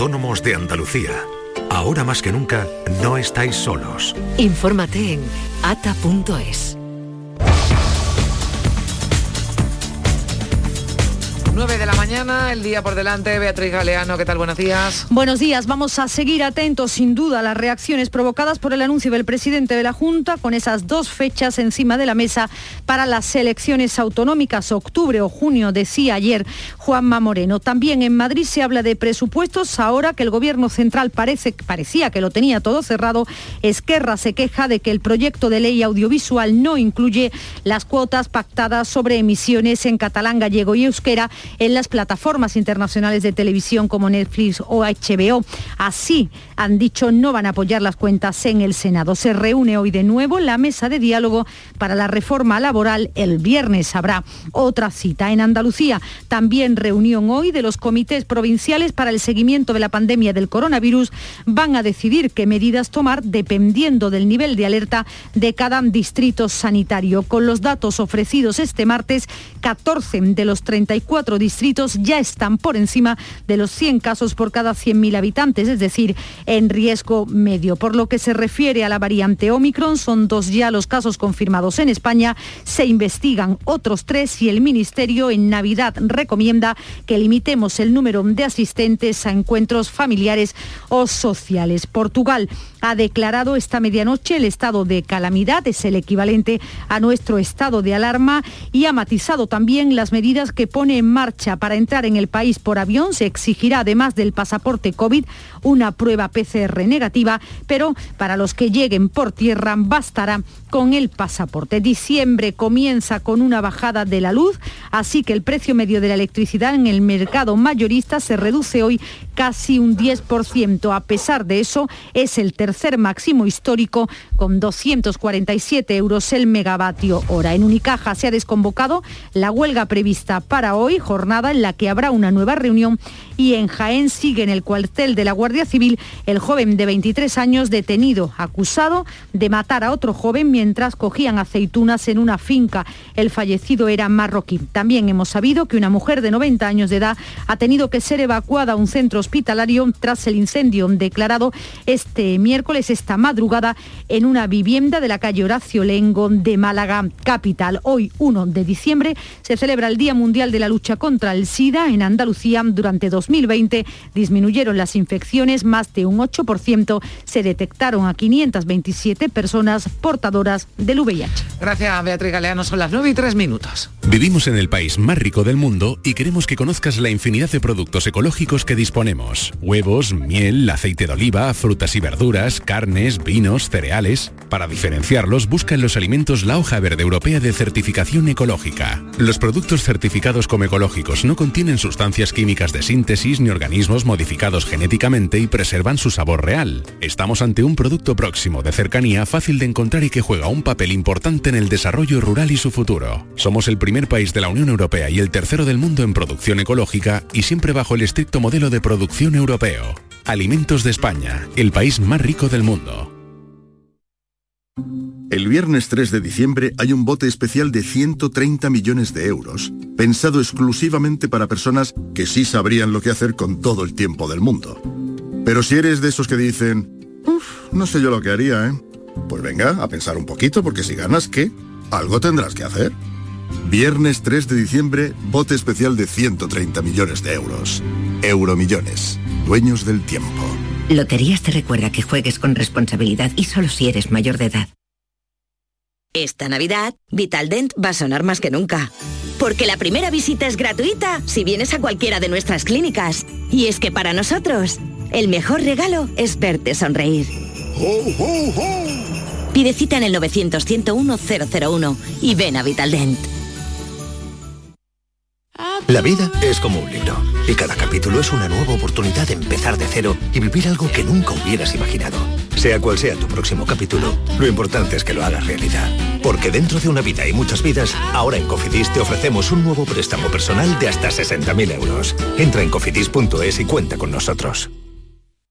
autónomos de Andalucía. Ahora más que nunca, no estáis solos. Infórmate en ata.es. 9 de la mañana, el día por delante. Beatriz Galeano, ¿qué tal? Buenos días. Buenos días. Vamos a seguir atentos, sin duda, a las reacciones provocadas por el anuncio del presidente de la Junta con esas dos fechas encima de la mesa para las elecciones autonómicas, octubre o junio, decía ayer Juanma Moreno. También en Madrid se habla de presupuestos. Ahora que el gobierno central parece, parecía que lo tenía todo cerrado, Esquerra se queja de que el proyecto de ley audiovisual no incluye las cuotas pactadas sobre emisiones en catalán, gallego y euskera en las plataformas internacionales de televisión como Netflix o HBO. Así, han dicho, no van a apoyar las cuentas en el Senado. Se reúne hoy de nuevo la mesa de diálogo para la reforma laboral. El viernes habrá otra cita en Andalucía. También reunión hoy de los comités provinciales para el seguimiento de la pandemia del coronavirus. Van a decidir qué medidas tomar dependiendo del nivel de alerta de cada distrito sanitario. Con los datos ofrecidos este martes, 14 de los 34 distritos ya están por encima de los 100 casos por cada 100.000 habitantes, es decir, en riesgo medio. Por lo que se refiere a la variante Omicron, son dos ya los casos confirmados en España, se investigan otros tres y el Ministerio en Navidad recomienda que limitemos el número de asistentes a encuentros familiares o sociales. Portugal ha declarado esta medianoche el estado de calamidad, es el equivalente a nuestro estado de alarma y ha matizado también las medidas que pone en marcha para entrar en el país por avión. Se exigirá además del pasaporte COVID una prueba PCR negativa, pero para los que lleguen por tierra bastará con el pasaporte. Diciembre comienza con una bajada de la luz, así que el precio medio de la electricidad en el mercado mayorista se reduce hoy casi un 10%. A pesar de eso, es el tercer máximo histórico con 247 euros el megavatio hora. En Unicaja se ha desconvocado la huelga prevista para hoy, jornada en la que habrá una nueva reunión y en Jaén sigue en el cuartel de la Guardia Civil el joven de 23 años detenido, acusado de matar a otro joven mientras cogían aceitunas en una finca. El fallecido era marroquí. También hemos sabido que una mujer de 90 años de edad ha tenido que ser evacuada a un centro hospitalario tras el incendio declarado este miércoles, esta madrugada, en una vivienda de la calle Horacio Lengo de Málaga, capital. Hoy, 1 de diciembre, se celebra el Día Mundial de la Lucha contra el SIDA en Andalucía durante 2020 disminuyeron las infecciones más de un 8%. Se detectaron a 527 personas portadoras del VIH. Gracias, Beatriz Galeano. Son las 9 y 3 minutos. Vivimos en el país más rico del mundo y queremos que conozcas la infinidad de productos ecológicos que disponemos. Huevos, miel, aceite de oliva, frutas y verduras, carnes, vinos, cereales. Para diferenciarlos, busca en los alimentos la hoja verde europea de certificación ecológica. Los productos certificados como ecológicos no contienen sustancias químicas de síntesis ni organismos modificados genéticamente y preservan su sabor real. Estamos ante un producto próximo, de cercanía, fácil de encontrar y que juega un papel importante en el desarrollo rural y su futuro. Somos el primer país de la Unión Europea y el tercero del mundo en producción ecológica y siempre bajo el estricto modelo de producción europeo. Alimentos de España, el país más rico del mundo. El viernes 3 de diciembre hay un bote especial de 130 millones de euros, pensado exclusivamente para personas que sí sabrían lo que hacer con todo el tiempo del mundo. Pero si eres de esos que dicen, uff, no sé yo lo que haría, ¿eh? Pues venga, a pensar un poquito, porque si ganas, ¿qué? Algo tendrás que hacer. Viernes 3 de diciembre, bote especial de 130 millones de euros. Euromillones, dueños del tiempo. Loterías te recuerda que juegues con responsabilidad y solo si eres mayor de edad. Esta Navidad, Vitaldent va a sonar más que nunca. Porque la primera visita es gratuita si vienes a cualquiera de nuestras clínicas. Y es que para nosotros, el mejor regalo es verte sonreír. Pide cita en el 900-101-001 y ven a Vitaldent. La vida es como un libro y cada capítulo es una nueva oportunidad de empezar de cero y vivir algo que nunca hubieras imaginado. Sea cual sea tu próximo capítulo, lo importante es que lo hagas realidad. Porque dentro de una vida y muchas vidas, ahora en Cofidis te ofrecemos un nuevo préstamo personal de hasta 60.000 euros. Entra en cofidis.es y cuenta con nosotros.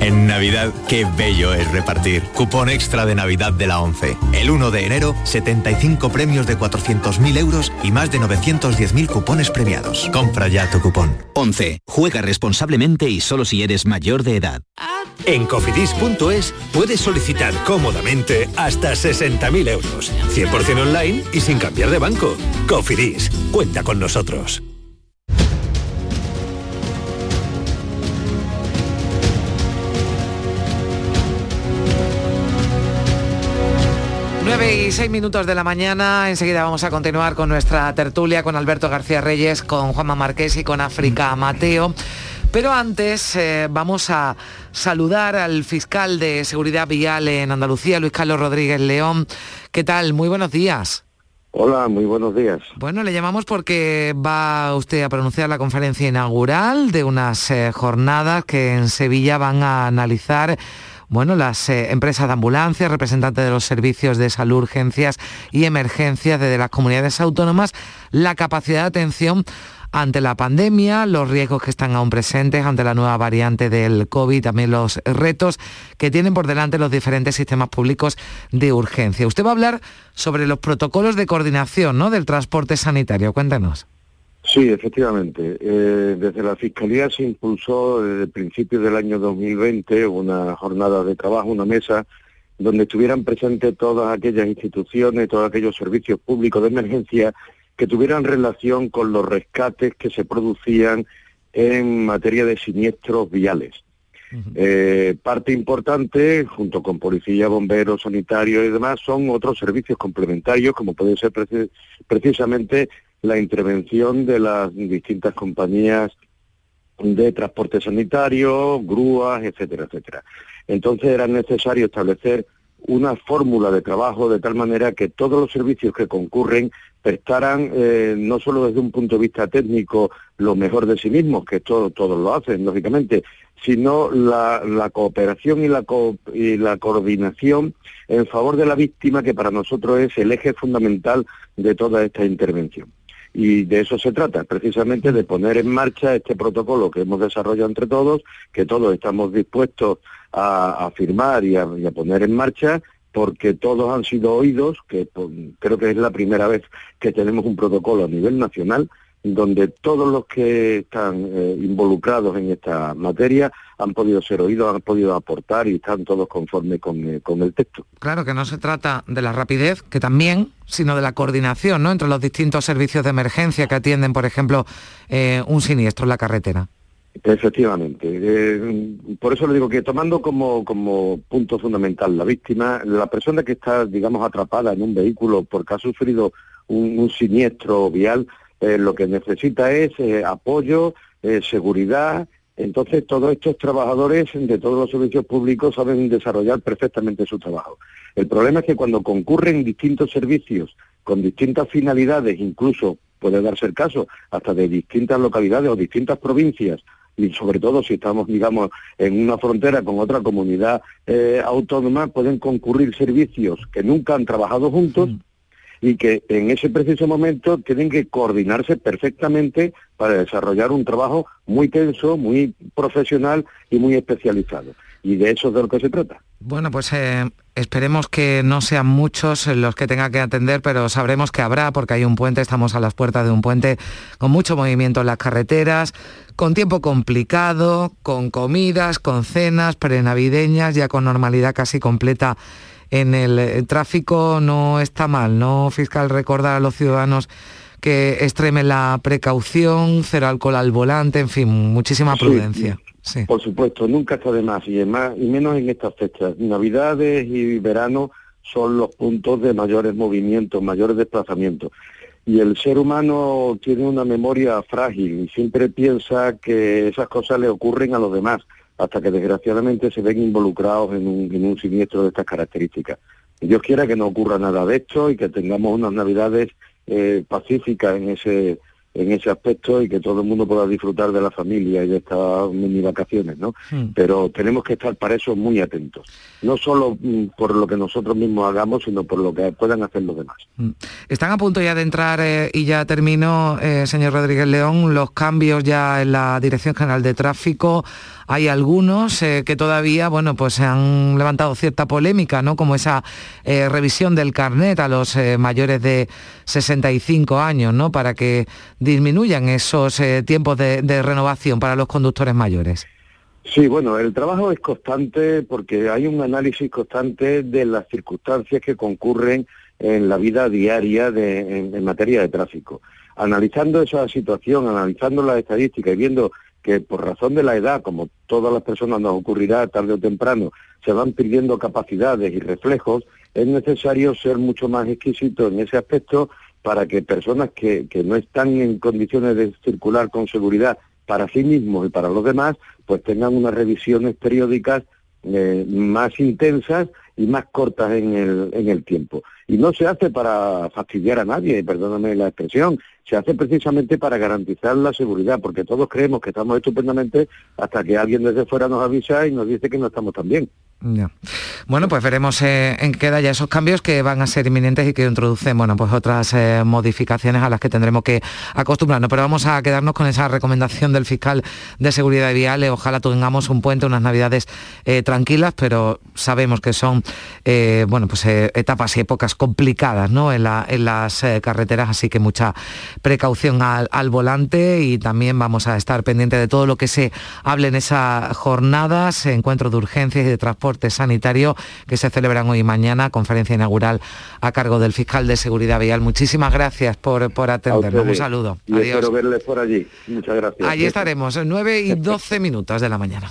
En Navidad, qué bello es repartir. Cupón extra de Navidad de la 11. El 1 de enero, 75 premios de 400.000 euros y más de 910.000 cupones premiados. Compra ya tu cupón. 11. Juega responsablemente y solo si eres mayor de edad. En cofidis.es puedes solicitar cómodamente hasta 60.000 euros. 100% online y sin cambiar de banco. Cofidis, cuenta con nosotros. 9 y 6 minutos de la mañana, enseguida vamos a continuar con nuestra tertulia con Alberto García Reyes, con Juanma Marqués y con África Mateo. Pero antes eh, vamos a saludar al fiscal de Seguridad Vial en Andalucía, Luis Carlos Rodríguez León. ¿Qué tal? Muy buenos días. Hola, muy buenos días. Bueno, le llamamos porque va usted a pronunciar la conferencia inaugural de unas eh, jornadas que en Sevilla van a analizar bueno, las eh, empresas de ambulancia, representantes de los servicios de salud, urgencias y emergencias de las comunidades autónomas, la capacidad de atención ante la pandemia, los riesgos que están aún presentes ante la nueva variante del COVID, también los retos que tienen por delante los diferentes sistemas públicos de urgencia. Usted va a hablar sobre los protocolos de coordinación ¿no? del transporte sanitario. Cuéntanos. Sí, efectivamente. Eh, desde la Fiscalía se impulsó desde el principio del año 2020 una jornada de trabajo, una mesa, donde estuvieran presentes todas aquellas instituciones, todos aquellos servicios públicos de emergencia que tuvieran relación con los rescates que se producían en materia de siniestros viales. Eh, parte importante, junto con policía, bomberos, sanitarios y demás, son otros servicios complementarios, como puede ser precisamente la intervención de las distintas compañías de transporte sanitario, grúas, etcétera, etcétera. Entonces era necesario establecer una fórmula de trabajo de tal manera que todos los servicios que concurren prestaran eh, no solo desde un punto de vista técnico lo mejor de sí mismos, que todo, todos lo hacen, lógicamente, sino la, la cooperación y la, y la coordinación en favor de la víctima, que para nosotros es el eje fundamental de toda esta intervención. Y de eso se trata, precisamente de poner en marcha este protocolo que hemos desarrollado entre todos, que todos estamos dispuestos a, firmar y a, poner en marcha, porque todos han sido oídos, que creo que es la primera vez que tenemos un protocolo a nivel nacional donde todos los que están eh, involucrados en esta materia han podido ser oídos, han podido aportar y están todos conformes con, eh, con, el texto. Claro que no se trata de la rapidez, que también, sino de la coordinación ¿no? entre los distintos servicios de emergencia que atienden, por ejemplo, eh, un siniestro en la carretera. Efectivamente. por eso le digo que tomando como, como punto fundamental la víctima, la persona que está, digamos, atrapada en un vehículo porque ha sufrido un siniestro vial, eh, lo que necesita es eh, apoyo, eh, seguridad. Entonces, todos estos trabajadores de todos los servicios públicos saben desarrollar perfectamente su trabajo. El problema es que cuando concurren distintos servicios con distintas finalidades, incluso puede darse el caso hasta de distintas localidades o distintas provincias, y sobre todo si estamos, digamos, en una frontera con otra comunidad autónoma, pueden concurrir servicios que nunca han trabajado juntos y que en ese preciso momento tienen que coordinarse perfectamente para desarrollar un trabajo muy tenso, muy profesional y muy especializado. Y de eso es de lo que se trata. Bueno, pues eh, esperemos que no sean muchos los que tenga que atender, pero sabremos que habrá, porque hay un puente, estamos a las puertas de un puente con mucho movimiento en las carreteras, con tiempo complicado, con comidas, con cenas prenavideñas, ya con normalidad casi completa en el, eh, tráfico no está mal, ¿no, fiscal? Recordar a los ciudadanos que extremen la precaución, cero alcohol al volante, en fin, muchísima prudencia. Sí, Por supuesto, nunca está de más y, más, y menos en estas fechas. Navidades y verano son los puntos de mayores movimientos, mayores desplazamientos. Y el ser humano tiene una memoria frágil y siempre piensa que esas cosas le ocurren a los demás hasta que desgraciadamente se ven involucrados en un, siniestro de estas características. Dios quiera que no ocurra nada de esto y que tengamos unas navidades eh, pacíficas en ese, en ese aspecto y que todo el mundo pueda disfrutar de la familia y de estas mini vacaciones, ¿no? Hmm. Pero tenemos que estar para eso muy atentos, no solo mm, por lo que nosotros mismos hagamos, sino por lo que puedan hacer los demás. Hmm. Están a punto ya de entrar, eh, y ya termino, eh, señor Rodríguez León, los cambios ya en la Dirección General de Tráfico. Hay algunos eh, que todavía, bueno, pues se han levantado cierta polémica, ¿no? Como esa revisión del carnet a los mayores de 65 años, ¿no? Para que disminuyan esos eh, tiempos de, renovación para los conductores mayores. Sí, bueno, el trabajo es constante porque hay un análisis constante de las circunstancias que concurren en la vida diaria en, materia de tráfico. Analizando esa situación, analizando las estadísticas y viendo que por razón de la edad, como todas las personas nos ocurrirá tarde o temprano, se van perdiendo capacidades y reflejos, es necesario ser mucho más exquisito en ese aspecto para que personas que, que no están en condiciones de circular con seguridad para sí mismos y para los demás, pues tengan unas revisiones periódicas eh, más intensas y más cortas en el, en el tiempo. Y no se hace para fastidiar a nadie, perdóname la expresión, se hace precisamente para garantizar la seguridad, porque todos creemos que estamos estupendamente hasta que alguien desde fuera nos avisa y nos dice que no estamos tan bien. Bueno, pues veremos eh, en qué ya esos cambios que van a ser inminentes y que introducen, bueno, pues otras eh, modificaciones a las que tendremos que acostumbrarnos. Pero vamos a quedarnos con esa recomendación del fiscal de seguridad vial. Ojalá tengamos un puente, unas navidades eh, tranquilas, pero sabemos que son, bueno, pues etapas y épocas complicadas, ¿no? En, las carreteras, así que mucha precaución al, volante y también vamos a estar pendientes de todo lo que se hable en esas jornadas, encuentros de urgencias y de transporte sanitario que se celebran hoy y mañana, conferencia inaugural a cargo del fiscal de Seguridad Vial. Muchísimas gracias por, por atendernos. Un saludo. Y Adiós. espero verles por allí. Muchas gracias. Allí estaremos, 9 y 12 minutos de la mañana.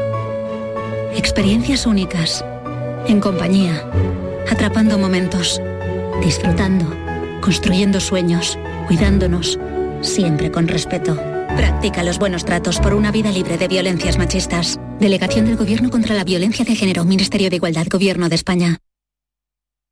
Experiencias únicas, en compañía, atrapando momentos, disfrutando, construyendo sueños, cuidándonos, siempre con respeto. Practica los buenos tratos por una vida libre de violencias machistas. Delegación del Gobierno contra la Violencia de Género, Ministerio de Igualdad, Gobierno de España.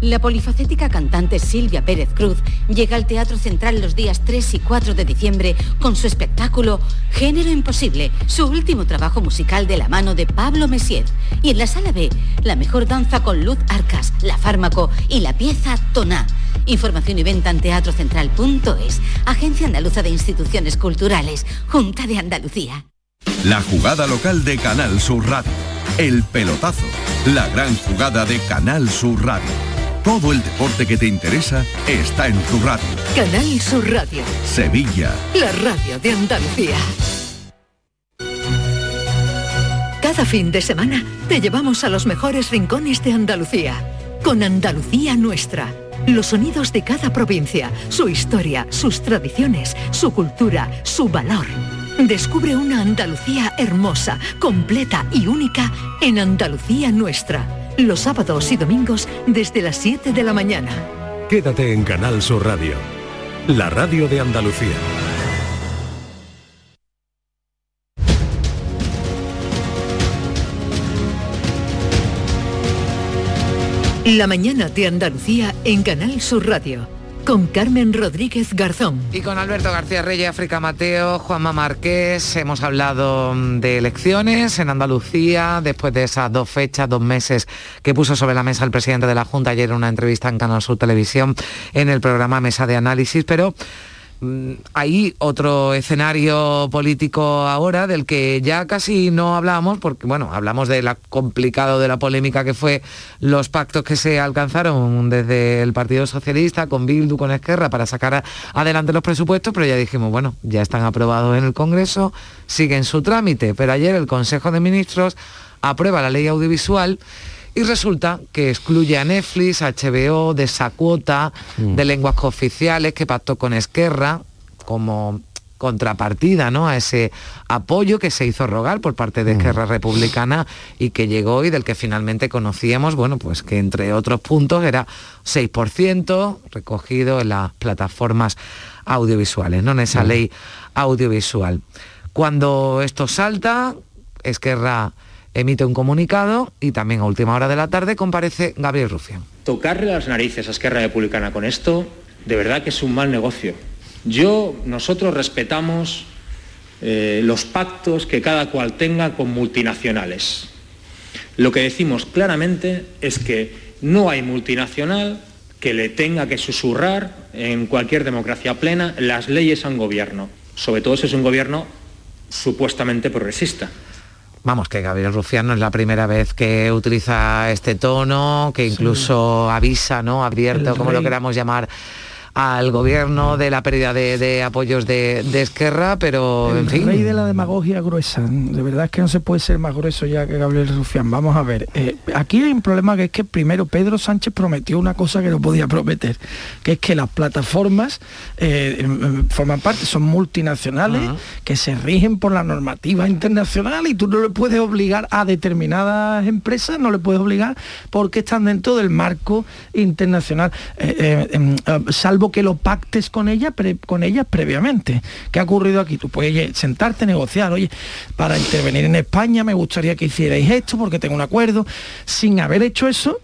La polifacética cantante Silvia Pérez Cruz llega al Teatro Central los días 3 y 4 de diciembre con su espectáculo Género Imposible, su último trabajo musical de la mano de Pablo Messier. Y en la sala B, la mejor danza con Luz Arcas, La Fármaco y la pieza Toná. Información y venta en teatrocentral.es, Agencia Andaluza de Instituciones Culturales, Junta de Andalucía. La jugada local de Canal Sur Radio. El pelotazo. La gran jugada de Canal Sur Radio todo el deporte que te interesa está en tu radio. Canal Sur Radio. Sevilla. La radio de Andalucía. Cada fin de semana te llevamos a los mejores rincones de Andalucía. Con Andalucía Nuestra. Los sonidos de cada provincia, su historia, sus tradiciones, su cultura, su valor. Descubre una Andalucía hermosa, completa y única en Andalucía Nuestra los sábados y domingos desde las 7 de la mañana. Quédate en Canal Sur Radio, la radio de Andalucía. La mañana de Andalucía en Canal Sur Radio con Carmen Rodríguez Garzón. Y con Alberto García Reyes, África Mateo, Juanma Márquez. Hemos hablado mm, de elecciones en Andalucía, después de esas dos fechas, dos meses que puso sobre la mesa el presidente de la Junta ayer en una entrevista en Canal Sur Televisión en el programa Mesa de Análisis. Pero hay otro escenario político ahora del que ya casi no hablamos, porque bueno, hablamos de la complicado de la polémica que fue los pactos que se alcanzaron desde el Partido Socialista con Bildu, con Esquerra, para sacar adelante los presupuestos, pero ya dijimos, bueno, ya están aprobados en el Congreso, siguen su trámite, pero ayer el Consejo de Ministros aprueba la ley audiovisual y resulta que excluye a Netflix, HBO, de esa cuota Mm. de lenguas cooficiales que pactó con Esquerra como contrapartida ¿no? a ese apoyo que se hizo rogar por parte de Esquerra Republicana y que llegó y del que finalmente conocíamos, bueno, pues que entre otros puntos era 6% recogido en las plataformas audiovisuales, ¿no? En esa Mm. ley audiovisual. Cuando esto salta, Esquerra emite un comunicado y también a última hora de la tarde comparece Gabriel Rufián. Tocarle las narices a Esquerra Republicana con esto, de verdad que es un mal negocio. Yo, nosotros respetamos eh, los pactos que cada cual tenga con multinacionales. Lo que decimos claramente es que no hay multinacional que le tenga que susurrar en cualquier democracia plena las leyes a un gobierno, sobre todo si es un gobierno supuestamente progresista. Vamos, que Gabriel Rufián no es la primera vez que utiliza este tono, que incluso avisa, ¿no? Advierte, o como lo queramos llamar, al gobierno de la pérdida de, de apoyos de, de Esquerra, pero en El fin. rey de la demagogia gruesa. De verdad es que no se puede ser más grueso ya que Gabriel Rufián. Vamos a ver. eh, aquí hay un problema que es que primero Pedro Sánchez prometió una cosa que no podía prometer, que es que las plataformas eh, em, em, forman parte, son multinacionales, que se rigen por la normativa internacional y tú no le puedes obligar a determinadas empresas, no le puedes obligar porque están dentro del marco internacional, eh, em, eh, salvo que lo pactes con ella pre- con ellas previamente. ¿Qué ha ocurrido aquí? Tú puedes oye, sentarte, negociar, oye, para intervenir en España me gustaría que hicierais esto porque tengo un acuerdo. Sin haber hecho eso,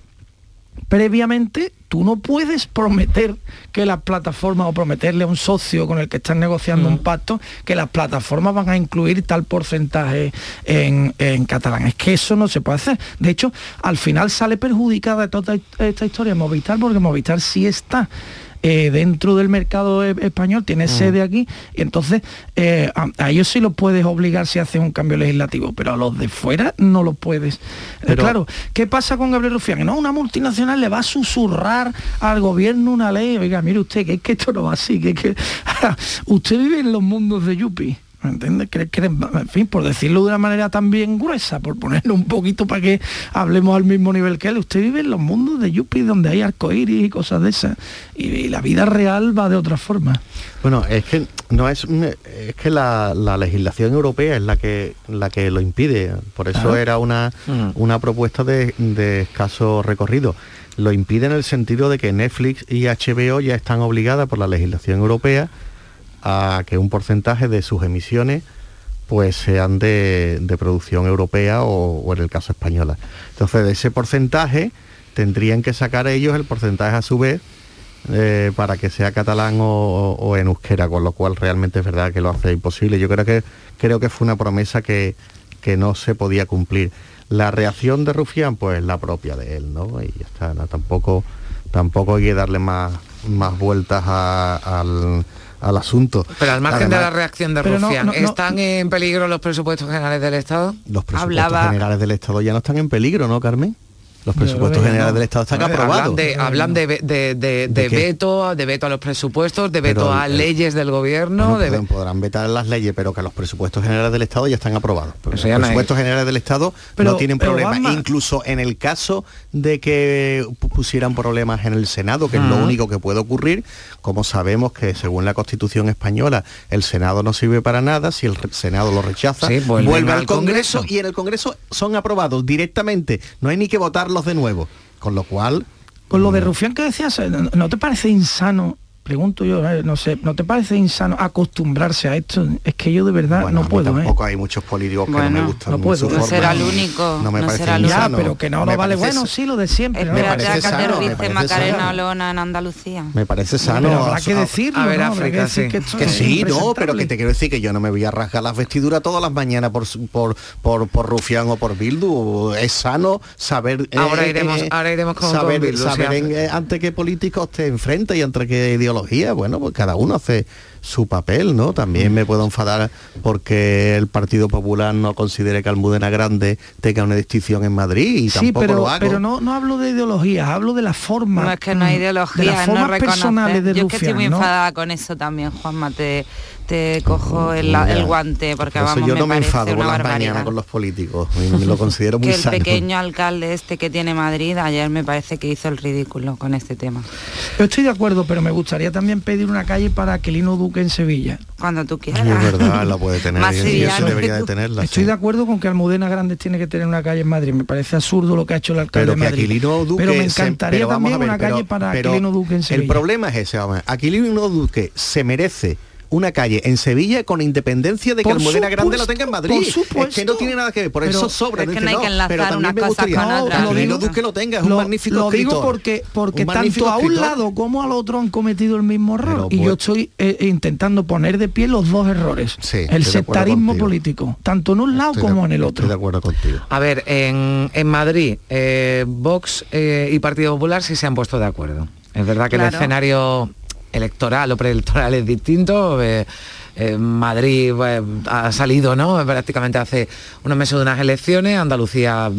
previamente tú no puedes prometer que las plataformas o prometerle a un socio con el que estás negociando un pacto que las plataformas van a incluir tal porcentaje en, en catalán. Es que eso no se puede hacer. De hecho, al final sale perjudicada toda esta historia Movistar porque Movistar sí está eh, dentro del mercado e- español, tiene sede aquí, y entonces eh, a, a ellos sí los puedes obligar si haces un cambio legislativo, pero a los de fuera no lo puedes. Eh, Pero- claro, ¿qué pasa con Gabriel Rufián? Que No, una multinacional le va a susurrar al gobierno una ley. Oiga, mire usted, que es que esto no va así, que, es que usted vive en los mundos de Yupi. ¿Me entiendes? Que- que- en fin, por decirlo de una manera también gruesa, por ponerlo un poquito para que hablemos al mismo nivel que él, usted vive en los mundos de Yupi donde hay arcoíris y cosas de esas. Y, y la vida real va de otra forma. Bueno, es que no es un- es que la, la legislación europea es la que la que lo impide. Por eso Claro. era una, Mm. una propuesta de, de escaso recorrido. Lo impide en el sentido de que Netflix y HBO ya están obligadas por la legislación europea a que un porcentaje de sus emisiones pues sean de, de producción europea o, en el caso española. Entonces de ese porcentaje tendrían que sacar ellos el porcentaje a su vez eh, para que sea catalán o, en euskera, con lo cual realmente es verdad que lo hace imposible. Yo creo que creo que fue una promesa que, que no se podía cumplir. La reacción de Rufián, pues la propia de él, ¿no? Y ya está, tampoco, tampoco hay que darle más, más vueltas a- al, al asunto. Pero al margen de la reacción de Rufián, no, no. ¿están en peligro los presupuestos generales del Estado? Los presupuestos Hablaba- generales del Estado ya no están en peligro, ¿no, Carmen? Los presupuestos generales no. del Estado están aprobados. de, hablan de, ve- de- de- de qué? veto, de veto a los presupuestos, de veto Pero a el- leyes del gobierno. Bueno, de pueden- podrán vetar las leyes, pero que los presupuestos generales del Estado ya están aprobados. Los ya no hay- presupuestos generales del Estado Pero, no tienen problemas. Incluso en el caso de que pu- pusieran problemas en el Senado, que es lo único que puede ocurrir, como sabemos que según la Constitución española el Senado no sirve para nada, si el Senado lo rechaza, Sí, vuelven vuelve al Congreso, Congreso. y en el Congreso son aprobados directamente. No hay ni que votarlos de nuevo. Con lo cual, Con lo de Rufián que decías, eh, ¿no- ¿no te parece insano? Pregunto yo, eh, no sé, ¿no te parece insano acostumbrarse a esto? Es que yo de verdad Bueno, no a mí puedo, ¿eh? tampoco hay muchos políticos que no me Bueno, gustan no puedo. No será el único, no me no parece será el Ya, insano. pero que no, no vale, bueno, sí, lo de siempre. Espérate a que aterrice Macarena. Olona en Andalucía. Me parece sano. Pero habrá que decirlo, a ver, África, que decir sí. que esto Que sí, no, pero que te quiero decir que yo no me voy a rasgar las vestiduras todas las mañanas por su- por por, por Rufián o por Bildu. Es sano saber. eh, Ahora iremos- ahora iremos con- saber, con Bildu, sí, saber en- África. eh, ante qué políticos te enfrentas y ante qué ideología bueno, pues cada uno hace su papel, ¿no? También me puedo enfadar porque el Partido Popular no considere que Almudena Grande tenga una distinción en Madrid y Sí, tampoco pero, lo hago. pero no, no hablo de ideología, hablo de la forma. No es que no hay ideología, de las no formas reconocer. personales de Yo es que estoy muy ¿no? enfadada con eso también, Juanma, te, te cojo el, guante porque Por eso vamos, yo no me, parece enfado una las barbaridad. mañanas con los políticos, me lo considero muy que el sano. pequeño alcalde este que tiene Madrid ayer me parece que hizo el ridículo con este tema. Yo estoy de acuerdo, pero me gustaría también pedir una calle para Aquilino Duque en Sevilla. Cuando tú Y es verdad, la puede tener, Más y- eso debería de tenerla. Estoy sí. de acuerdo con que Almudena Grandes tiene que tener una calle en Madrid. Me parece absurdo lo que ha hecho el alcalde pero de que Madrid. Aquilino Duque pero me se- encantaría pero también ver, una pero- calle para pero Aquilino Duque en Sevilla. El problema es ese, vamos, Aquilino Duque se merece una calle en Sevilla con independencia de que Por Almudena Grande lo supuesto, tenga en Madrid. por Es supuesto. que no tiene nada que ver, por Pero- eso sobra. pero es que no hay que pero enlazar también una me cosa gustaría con que otra. Lo digo- Duque lo tenga, es un lo, magnífico lo digo escritor. porque porque tanto a un escritor. lado como al otro han cometido el mismo error Pero y yo pues- estoy eh, intentando poner de pie los dos errores Sí, el sectarismo político tanto en un lado Estoy de- como en el otro Estoy de acuerdo contigo. A ver, en, en Madrid, eh, Vox eh, y Partido Popular sí se han puesto de acuerdo. Es verdad que el escenario electoral o preelectoral es distinto. eh, eh, Madrid eh, ha salido, ¿no? Prácticamente hace unos meses de unas elecciones. Andalucía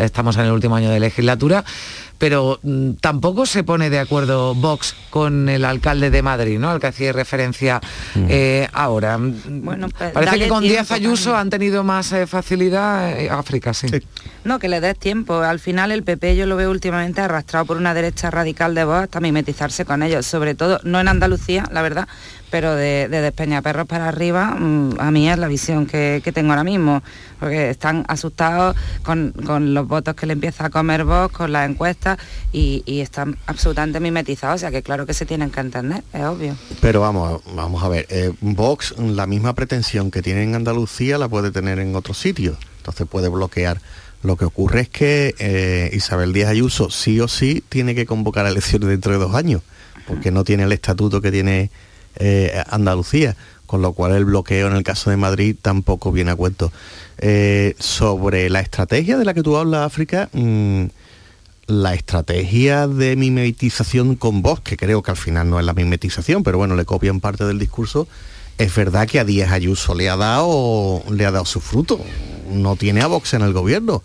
estamos en el último año de legislatura. Pero mm, tampoco se pone de acuerdo Vox con el alcalde de Madrid, ¿no? Al que hacía referencia eh, ahora. Bueno, pues, Parece que con Díaz Ayuso también. han tenido más eh, facilidad eh, África, sí. No, que le des tiempo. Al final el PP yo lo veo últimamente arrastrado por una derecha radical de voz hasta mimetizarse con ellos. Sobre todo, no en Andalucía, la verdad, pero de, de Despeñaperros para arriba, mm, a mí es la visión que, tengo ahora mismo. Porque están asustados con, los votos que le empieza a comer Vox, con las encuestas, y, y están absolutamente mimetizados. O sea que claro que se tienen que entender, es obvio. Pero vamos, vamos a ver, eh, Vox la misma pretensión que tiene en Andalucía la puede tener en otros sitios, entonces puede bloquear. Lo que ocurre es que eh, Isabel Díaz Ayuso sí o sí tiene que convocar elecciones dentro de dos años, porque no tiene el estatuto que tiene eh, Andalucía, con lo cual el bloqueo en el caso de Madrid tampoco viene a cuento. Eh, sobre la estrategia de la que tú hablas, África, mm, la estrategia de mimetización con Vox, que creo que al final no es la mimetización, pero bueno, le copian parte del discurso, es verdad que a Díaz Ayuso le ha dado, le ha dado su fruto. No tiene a Vox en el gobierno.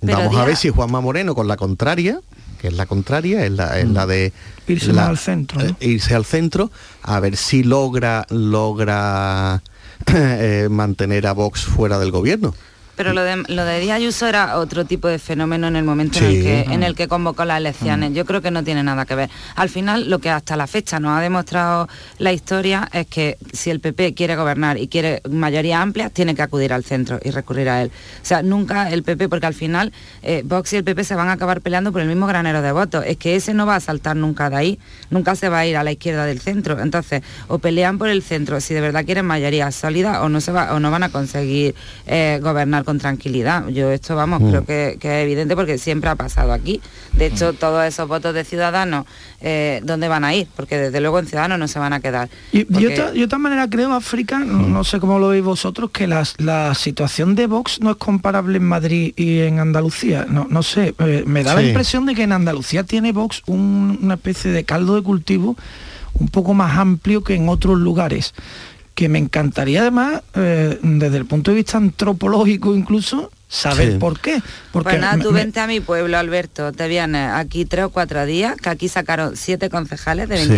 Pero Vamos a ver si Juanma Moreno con la contraria, que es la contraria, es la, es la de Irse la- al centro, ¿no? eh, irse al centro, a ver si logra, logra eh, mantener a Vox fuera del gobierno. Pero lo de, lo de Díaz Ayuso era otro tipo de fenómeno en el momento en, el que, en el que convocó las elecciones. Yo creo que no tiene nada que ver. Al final, lo que hasta la fecha nos ha demostrado la historia es que si el PP quiere gobernar y quiere mayoría amplia, tiene que acudir al centro y recurrir a él. O sea, nunca el PP, porque al final eh, Vox y el PP se van a acabar peleando por el mismo granero de votos. Es que ese no va a saltar nunca de ahí, nunca se va a ir a la izquierda del centro. Entonces, o pelean por el centro si de verdad quieren mayoría sólida o no se va, o no van a conseguir eh, gobernar con tranquilidad. Yo esto, vamos, Mm. creo que, que es evidente porque siempre ha pasado aquí. De Mm. hecho, todos esos votos de ciudadanos, eh, ¿dónde van a ir? Porque desde luego en ciudadanos no se van a quedar. Y, Porque- yo, ta- yo de otra manera creo, África, no, no sé cómo lo veis vosotros, que las- la situación de Vox no es comparable en Madrid y en Andalucía. No, no sé, eh, me da la impresión de que en Andalucía tiene Vox un- una especie de caldo de cultivo un poco más amplio que en otros lugares. Que me encantaría además, eh, desde el punto de vista antropológico incluso, saber Sí. por qué. Porque pues nada, me- tú me- vente a mi pueblo, Alberto, te vienes aquí tres o cuatro días, que aquí sacaron siete concejales de Sí.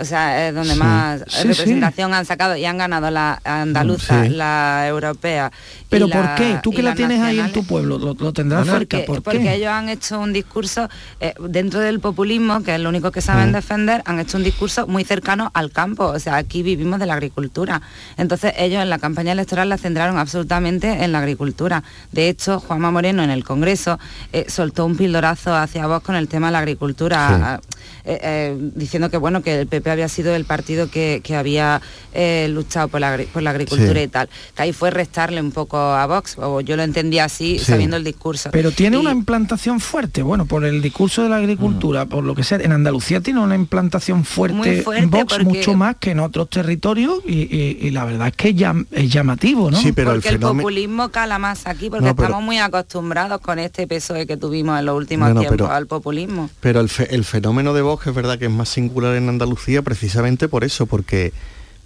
25. O sea, es donde Sí. más Sí, representación han sacado y han ganado la andaluza, la europea. Pero la- ¿por qué? Tú que la tienes ahí en tu pueblo, lo, lo tendrás cerca. porque, ¿Por porque qué? ellos han hecho un discurso eh, dentro del populismo, que es lo único que saben Mm. defender, han hecho un discurso muy cercano al campo. O sea, aquí vivimos de la agricultura. Entonces ellos en la campaña electoral la centraron absolutamente en la agricultura. De hecho, Juanma Moreno en el Congreso eh, soltó un pildorazo hacia vos con el tema de la agricultura. Eh, diciendo que bueno que el PP Había sido el partido que, había eh, luchado por la, por la agricultura y tal. Que ahí fue restarle un poco a Vox, o yo lo entendía así, sabiendo el discurso. Pero tiene una implantación fuerte, bueno, por el discurso de la agricultura, por lo que sea, en Andalucía tiene una implantación fuerte, en Vox, mucho más que en otros territorios, y, la verdad es que ya, es llamativo, ¿no? Sí, pero porque el, populismo cala más aquí, porque estamos muy acostumbrados con este peso que tuvimos en los últimos tiempos al populismo. Pero el, el fenómeno de Vox es verdad que es más singular en Andalucía precisamente por eso, porque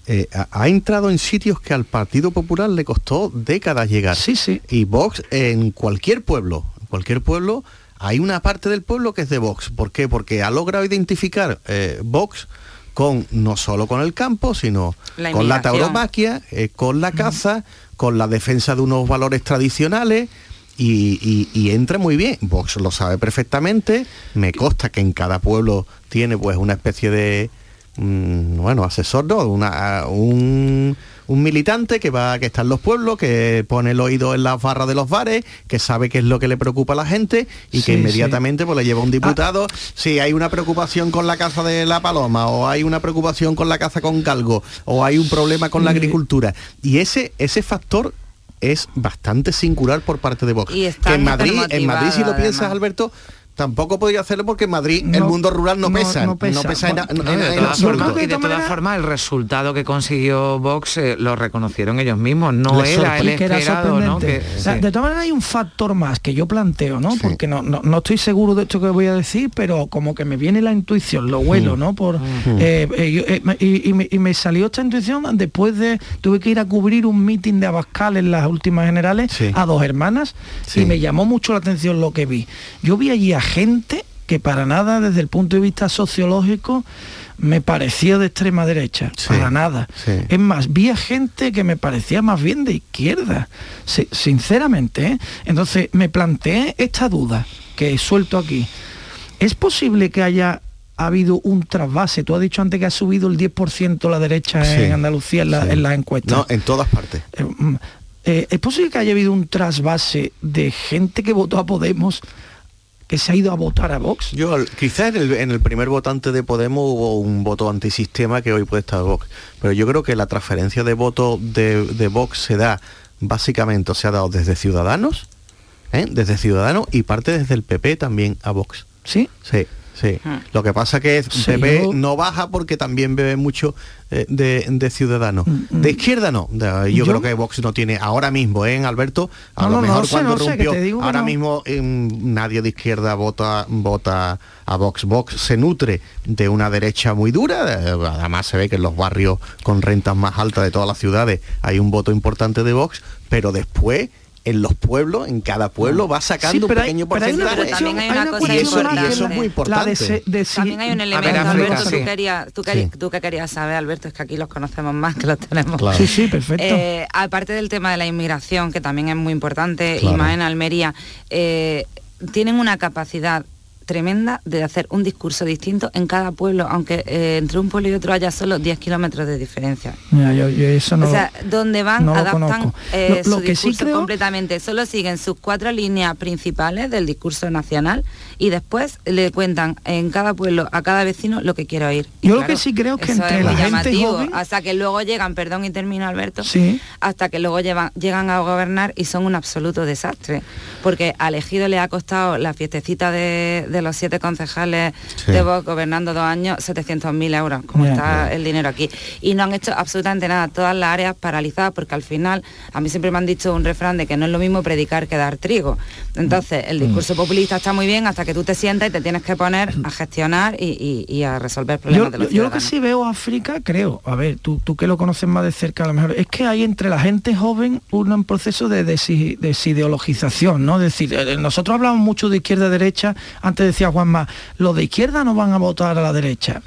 eh, ha, entrado en sitios que al Partido Popular le costó décadas llegar. Sí, sí. Y Vox en cualquier pueblo, en cualquier pueblo, hay una parte del pueblo que es de Vox. ¿Por qué? Porque ha logrado identificar eh, Vox con no solo con el campo, sino con la tauromaquia, eh, con la caza, con la defensa de unos valores tradicionales. Y, y, entra muy bien. Vox lo sabe perfectamente. Me consta que en cada pueblo tiene pues una especie de, Mm, bueno, asesor, ¿no? Una, un, militante que va, que está en los pueblos, que pone el oído en las barras de los bares, que sabe qué es lo que le preocupa a la gente y que inmediatamente pues, le lleva un diputado. Ah. Si hay una preocupación con la caza de la paloma, o hay una preocupación con la caza con galgo, o hay un problema con la agricultura. Y ese, ese factor es bastante singular por parte de Vox. que en Madrid, en Madrid si lo piensas, Alberto, Tampoco podía hacerlo porque en Madrid el mundo rural no, pesa. No, pesa, en, absoluto. Y de todas formas, el resultado que consiguió Vox eh, lo reconocieron ellos mismos. No era el esperado, ¿no? De todas maneras hay un factor más que yo planteo, ¿no? Porque no, no, estoy seguro de esto que voy a decir, pero como que me viene la intuición, lo vuelo, ¿no? Por, eh, eh, y, me, salió esta intuición después de... Tuve que ir a cubrir un meeting de Abascal en las últimas generales a dos hermanas y me llamó mucho la atención lo que vi. Yo vi allí a gente que para nada desde el punto de vista sociológico me parecía de extrema derecha, para nada. Es más, vi a gente que me parecía más bien de izquierda, sinceramente. ¿eh? Entonces me planteé esta duda que he suelto aquí. ¿Es posible que haya habido un trasvase? Tú has dicho antes que ha subido el 10% la derecha en Andalucía en, la, las encuestas. No, en todas partes. Eh, mm, eh, ¿Es posible que haya habido un trasvase de gente que votó a Podemos que se ha ido a votar a Vox. Yo quizás en el, primer votante de Podemos hubo un voto antisistema que hoy puede estar Vox, pero yo creo que la transferencia de voto de, Vox se da básicamente, se ha dado desde Ciudadanos, ¿eh? desde Ciudadanos y parte desde el PP también a Vox. ¿Sí? Sí. Sí. Ah. Lo que pasa que es PP no baja porque también bebe mucho eh, de, de ciudadanos. Mm, mm. De izquierda no. yo, creo que Vox no tiene ahora mismo, ¿eh, Alberto? A lo mejor cuando rompió, ahora mismo em, nadie de izquierda vota, vota a Vox. Vox se nutre de una derecha muy dura. Además se ve que en los barrios con rentas más altas de todas las ciudades hay un voto importante de Vox, pero después en los pueblos, en cada pueblo, va sacando un pequeño porcentaje. también hay una cosa y, eso, es muy importante. también hay un elemento, Alberto, tú, querías, tú, que querías saber, Alberto, es que aquí los conocemos más que los tenemos. Sí, sí, perfecto. Eh, aparte del tema de la inmigración, que también es muy importante, y más en Almería, eh, tienen una capacidad tremenda de hacer un discurso distinto en cada pueblo, aunque eh, entre un pueblo y otro haya solo 10 kilómetros de diferencia. o sea, donde van, adaptan eh, su discurso completamente. Solo siguen sus cuatro líneas principales del discurso nacional y después le cuentan en cada pueblo a cada vecino lo que quiere oír. Yo lo que sí creo que entre la gente joven... hasta que luego llegan, perdón y termino Alberto, sí. hasta que luego llevan, llegan a gobernar y son un absoluto desastre, porque al elegido le ha costado la fiestecita de de los siete concejales de Vox gobernando dos años 700.000 euros, como está el dinero aquí. Y no han hecho absolutamente nada, todas las áreas paralizadas, porque al final, a mí siempre me han dicho un refrán de que no es lo mismo predicar que dar trigo. Entonces, el discurso mm. populista está muy bien hasta que tú te sientas y te tienes que poner a gestionar y, a resolver problemas de los Yo lo que sí veo África, creo, a ver, tú, tú que lo conoces más de cerca a lo mejor, es que hay entre la gente joven un, proceso de desideologización, ¿no? Es decir, eh, nosotros hablamos mucho de izquierda-derecha antes decía Juanma, los de izquierda no van a votar a la derecha.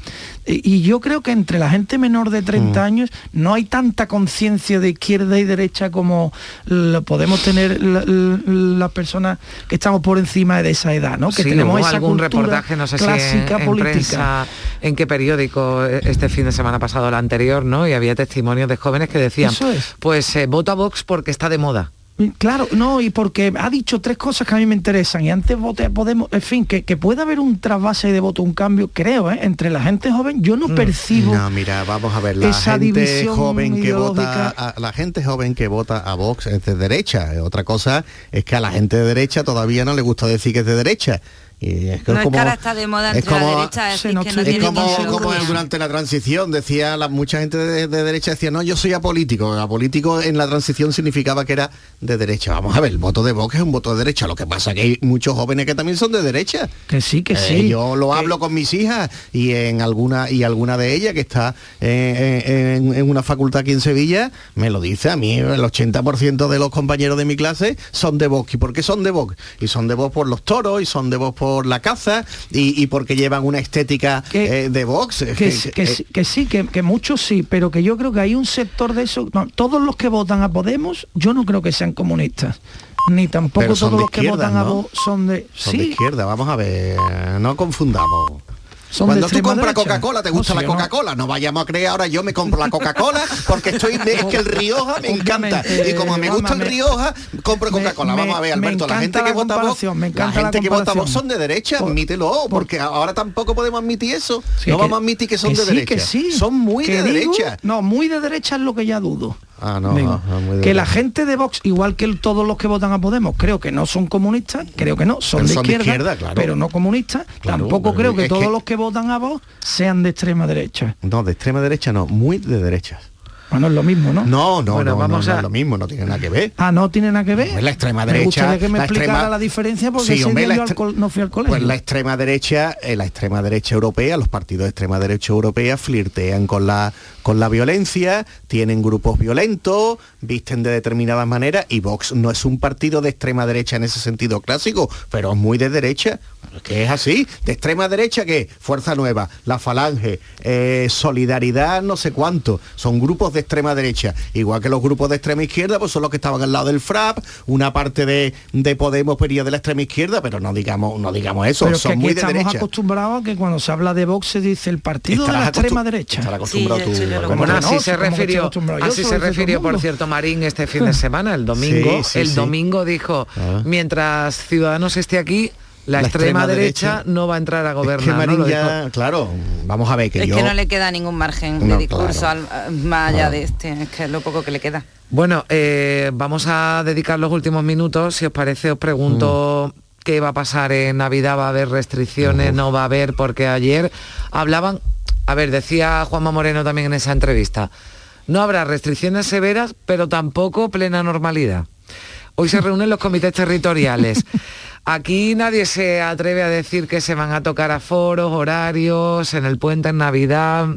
Y yo creo que entre la gente menor de 30 mm. años no hay tanta conciencia de izquierda y derecha como lo podemos tener las personas que estamos por encima de esa edad, ¿no? Que tenemos algún reportaje, no sé clásica si en, política. en qué periódico e, este fin de semana pasado, el anterior, ¿no? Y había testimonios de jóvenes que decían, pues eh, voto a Vox porque está de moda. Claro, no, y porque ha dicho tres cosas que a mí me interesan y antes voté Podemos, en fin, que, que pueda haber un trasvase de voto, un cambio, creo, ¿eh? entre la gente joven, yo no percibo No, mira, vamos a ver, la gente joven que ideológica. vota, a- la gente joven que vota a Vox es de derecha. Eh, Otra cosa es que a la gente de derecha todavía no le gusta decir que es de derecha. Y es que No es como- que ahora está de moda es entre la como- derecha decir no que no es como, como durante la transición decía la, mucha gente de, de derecha decía no yo soy apolítico apolítico en la transición significaba que era de derecha. Vamos a ver el voto de Vox es un voto de derecha. Lo que pasa que hay muchos jóvenes que también son de derecha. Que sí que Eh, sí. yo lo hablo con mis hijas y en alguna y alguna de ellas que está eh, en, en una facultad aquí en Sevilla me lo dice a mí el 80% de los compañeros de mi clase son de Vox. Y por qué son de Vox y son de Vox por los toros y son de Vox por la caza y, y porque llevan una estética eh, de Es que, que- sí- que, eh, sí- que sí, que, que muchos sí, pero que yo creo que hay un sector de eso. no, todos los que votan a Podemos, yo no creo que sean comunistas. Ni tampoco todos los que votan a son de. son sí, de izquierda vamos a ver no confundamos Son Cuando tú compras. Coca-Cola, te No, gusta sí, la no. Coca-Cola. No vayamos a creer ahora yo me compro la Coca-Cola porque estoy es que el Rioja me encanta. Y como me gusta el Rioja, compro Coca-Cola. Vamos a ver, Alberto, la gente la que vota me la que vota son de derecha, admítelo, porque ahora tampoco podemos admitir eso. Sí, no que- vamos a admitir que son que de sí, derecha. que sí. Son muy de digo- derecha. No, muy de derecha es lo que ya dudo. Ah, no, Digo, no, muy de que la gente de Vox, igual que el- todos los que votan a Podemos, creo que no son comunistas, creo que no, son, de, son de izquierda, izquierda, claro. pero no comunistas. Claro, Tampoco creo que todos que- los que votan a Vox sean de extrema derecha. No, de extrema derecha no, muy de derechas. Bueno, es lo mismo, ¿no? No, no, Bueno, no, vamos no, no a- es lo mismo, no tiene nada que ver. Ah, no tiene nada que ver. Pues la extrema Me derecha. gustaría que me la explicara extrema- la diferencia porque Sí, ese hombre, día yo extre- no fui al colegio. Pues la extrema derecha, eh, la extrema derecha europea, los partidos de extrema derecha europea flirtean con la con la violencia, tienen grupos violentos, visten de determinadas maneras y Vox no es un partido de extrema derecha en ese sentido clásico, pero es muy de derecha, que es así, de extrema derecha que Fuerza Nueva, la Falange, eh, Solidaridad, no sé cuánto, son grupos de extrema derecha, igual que los grupos de extrema izquierda, pues son los que estaban al lado del FRAP, una parte de, de Podemos venía de la extrema izquierda, pero no digamos, no digamos eso, Pero que son aquí muy de estamos derecha. acostumbrados a que cuando se habla de Vox se dice el partido de la extrema derecha. estarás acostumbrado tú, Bueno, así no? se refirió, así se refirió, por cierto, Marín este fin de semana, el domingo. Sí, sí, el sí. domingo dijo, Ah. mientras Ciudadanos esté aquí, la, La extrema, extrema derecha, derecha no va a entrar a Es que gobernar. ¿no? Marín ya, claro, vamos a ver que Es yo... que no le queda ningún margen de discurso claro. al- más allá de este, es que es lo poco que le queda. Bueno, eh, vamos a dedicar los últimos minutos. Si os parece, os pregunto Mm. qué va a pasar en Navidad. ¿Va a haber restricciones? ¿No va a haber? Porque ayer hablaban, a ver, decía Juanma Moreno también en esa entrevista, no habrá restricciones severas, pero tampoco plena normalidad. Hoy se reúnen los comités territoriales. Aquí nadie se atreve a decir que se van a tocar aforos, horarios, en el puente en Navidad.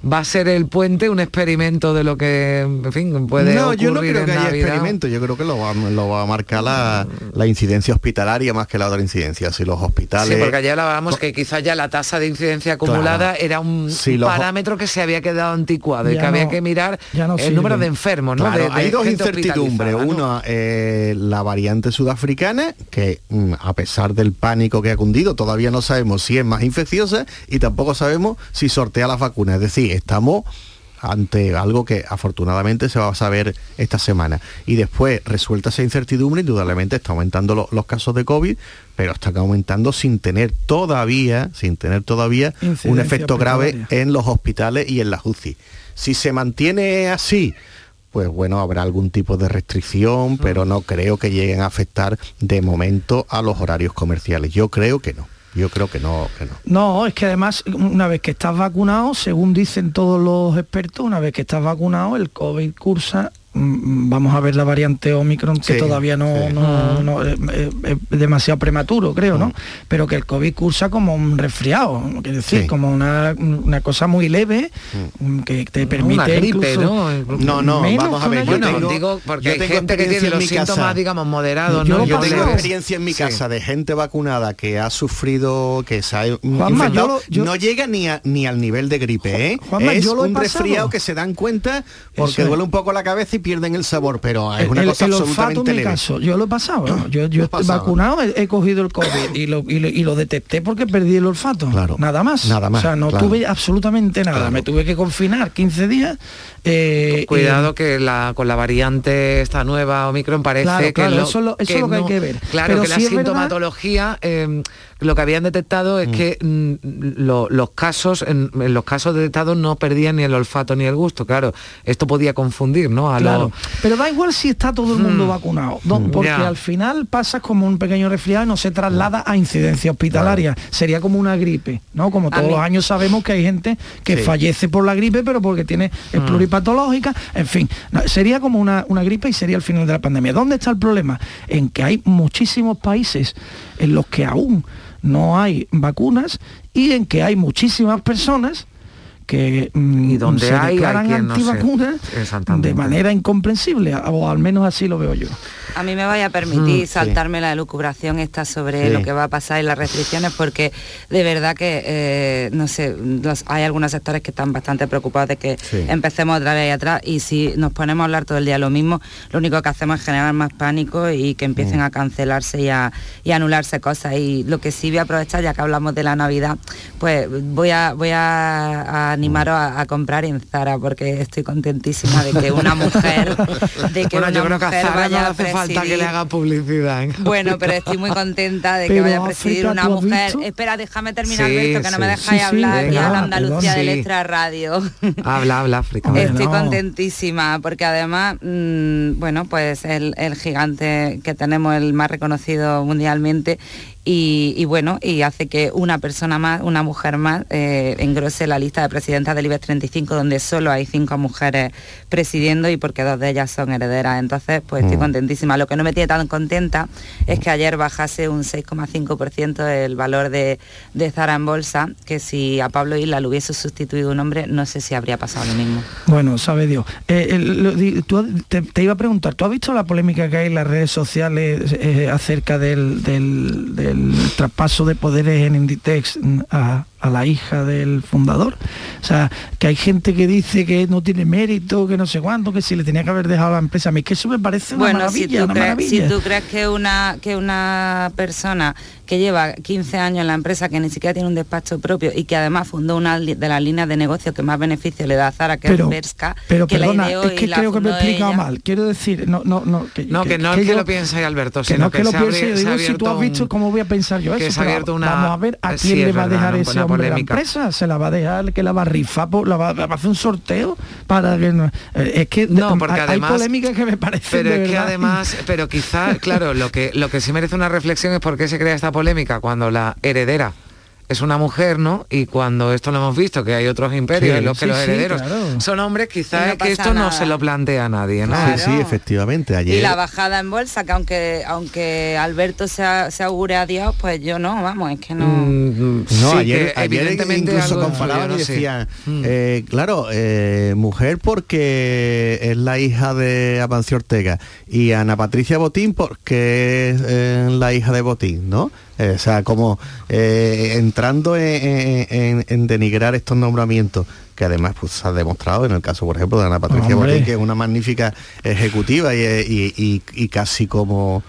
Va a ser el puente un experimento de lo que, en fin, puede no, yo no creo que haya Navidad. experimento, yo creo que lo va, lo va a marcar la, la incidencia hospitalaria más que la otra incidencia. Si los hospitales... Sí, porque ayer hablábamos que quizás ya la tasa de incidencia acumulada Claro. era un Sí, los- parámetro que se había quedado anticuado y que había que mirar ya no el número de enfermos, ¿no? Claro, De- de hay dos incertidumbres. Una, eh, la variante sudafricana, que mm, a pesar del pánico que ha cundido, todavía no sabemos si es más infecciosa y tampoco sabemos si sortea las vacunas. Es decir, estamos ante algo que afortunadamente se va a saber esta semana. Y después, resuelta esa incertidumbre, indudablemente está aumentando lo- los casos de COVID, pero está aumentando sin tener todavía, sin tener todavía un efecto grave en los hospitales y en las UCI. Si se mantiene así, pues bueno, habrá algún tipo de restricción, pero no creo que lleguen a afectar de momento a los horarios comerciales. Yo creo que no. Yo creo que no, que no. No, es que además, una vez que estás vacunado, según dicen todos los expertos, una vez que estás vacunado, el COVID cursa. Mm, Vamos a ver la variante Omicron, que Sí, todavía no, sí. no- no- eh, eh, es demasiado prematuro, creo, ¿no? Pero que el COVID cursa como un resfriado, quiero decir, Sí. como una, una cosa muy leve, mm, que te permite Una gripe, incluso- ¿no? No, menos vamos a ver, yo tengo- digo, porque yo hay tengo gente que experiencia tiene en los mi casa. síntomas, digamos, moderados, Yo ¿no? Yo tengo experiencia en mi Sí. casa de gente vacunada que ha sufrido, que se ha Juanma, infectado. yo lo- yo- no llega ni, a- ni al nivel de gripe, ¿eh? Juanma, es yo lo he un pasado. resfriado que se dan cuenta porque Eso duele un poco la cabeza y pierden el sabor, pero es una el- cosa el olfato absolutamente en mi leve. caso, yo lo he pasado, ¿no? yo, yo vacunado he, he cogido el COVID y lo, y lo- y lo detecté porque perdí el olfato, nada más, nada más, o sea, no claro. tuve absolutamente nada, me tuve que confinar 15 días. eh, Cuidado que la, con la variante esta nueva Omicron parece Claro, que, claro, lo, eso es lo- eso es lo que hay que ver. Claro, Pero que la sintomatología, eh, lo que habían detectado es que mm, lo- los casos, en, en los casos detectados no perdían ni el olfato ni el gusto. Claro, esto podía confundir, ¿no? A Claro, pero da igual si está todo el mundo Mm. vacunado, no, Mm. porque al final pasas como un pequeño resfriado y no se traslada a incidencia hospitalaria. Sería como una gripe, ¿no? Como todos los años sabemos que hay gente que Sí. fallece por la gripe, pero porque tiene es Mm. pluripatológica, en fin, no, sería como una, una gripe y sería el final de la pandemia. ¿Dónde está el problema? En que hay muchísimos países en los que aún no hay vacunas y en que hay muchísimas personas que mm, Y donde se hay, hay declaran no se- antivacunas de manera incomprensible, o al menos así lo veo yo. A mí me vaya a permitir Mm, sí. saltarme la elucubración esta sobre Sí. lo que va a pasar y las restricciones porque de verdad que, eh, no sé, los- hay algunos sectores que están bastante preocupados de que Sí. empecemos otra vez ahí atrás y si nos ponemos a hablar todo el día lo mismo, lo único que hacemos es generar más pánico y que empiecen Mm. a cancelarse y a, y a anularse cosas. Y lo que sí voy a aprovechar, ya que hablamos de la Navidad, pues voy a, voy a, a animaros a, a comprar en Zara porque estoy contentísima de que una mujer, de que Bueno, yo una creo que a Zara no vaya le a hace falta que le presidir- haga publicidad. ¿eh? bueno, pero estoy muy contenta de que Pero vaya a presidir África, una ¿tú has mujer. visto? Espera, déjame terminar Sí, esto, que no me dejáis Sí, sí, hablar y venga, a la Andalucía perdón. del Sí. Extra Radio. Habla, habla, África. Estoy no. contentísima porque además, mm, bueno, pues el, el gigante que tenemos, el más reconocido mundialmente, y, y bueno, y hace que una persona más, una mujer más, eh, engrose la lista de presidentas del IBEX 35, donde solo hay cinco mujeres presidiendo y porque dos de ellas son herederas. Entonces, pues estoy Mm. contentísima. Lo que no me tiene tan contenta es que ayer bajase un 6,5% el valor de, de Zara en bolsa, que si a Pablo Isla le hubiese sustituido un hombre, no sé si habría pasado lo mismo. Bueno, sabe Dios. Eh, lo tú- te, te iba a preguntar, ¿tú has visto la polémica que hay en las redes sociales eh, acerca del, del- del traspaso de poderes en Inditex mm, a, a la hija del fundador? O sea, que hay gente que dice que no tiene mérito, que no sé cuánto, que si le tenía que haber dejado la empresa. A mí es que eso me parece una Bueno, maravilla, si tú, una crees, maravilla. si tú crees que una, que una persona que lleva 15 años en la empresa, que ni siquiera tiene un despacho propio y que además fundó una de las líneas de negocio que más beneficio le da a Zara, que Pero- es Berska, Pero que perdona, la ideó es y que creo que me he explicado mal. Quiero decir, no, no, no. Que, No, que, no es que yo- lo piense Alberto, que sino no que, que lo se piense, digo, si tú has visto un- cómo voy a pensar yo que eso, se ha abierto una- vamos a ver a eh, quién sí, le va a dejar una- ese polémica. la empresa, se la va a dejar, que la va a rifar, la va, va a hacer un sorteo para que no, eh, es que No, porque hay, además- hay polémicas que me parecen Pero es que además, pero quizá, claro, lo que, lo que sí merece una reflexión es por qué se crea esta polémica cuando la heredera es una mujer, ¿no? Y cuando esto lo hemos visto, que hay otros imperios Sí, en los que sí, los sí, herederos claro. son hombres, Y quizá no es que esto no se lo plantea a nadie, ¿no? Sí, sí, efectivamente. Y Ayer la bajada en bolsa, que aunque aunque Alberto se, se augure a Dios, pues yo no, vamos, es que no... Mm, No, sí, ayer, que ayer evidentemente incluso algo comparaban y ¿no? Decían, Mm. eh, claro, eh, mujer porque es la hija de Amancio Ortega y Ana Patricia Botín porque es eh, la hija de Botín, ¿no? Eh, o sea, como eh, entrando en, en- en- en denigrar estos nombramientos que además pues, se ha demostrado en el caso, por ejemplo, de Ana Patricia. Botín, que es una magnífica ejecutiva y, y- y- y casi como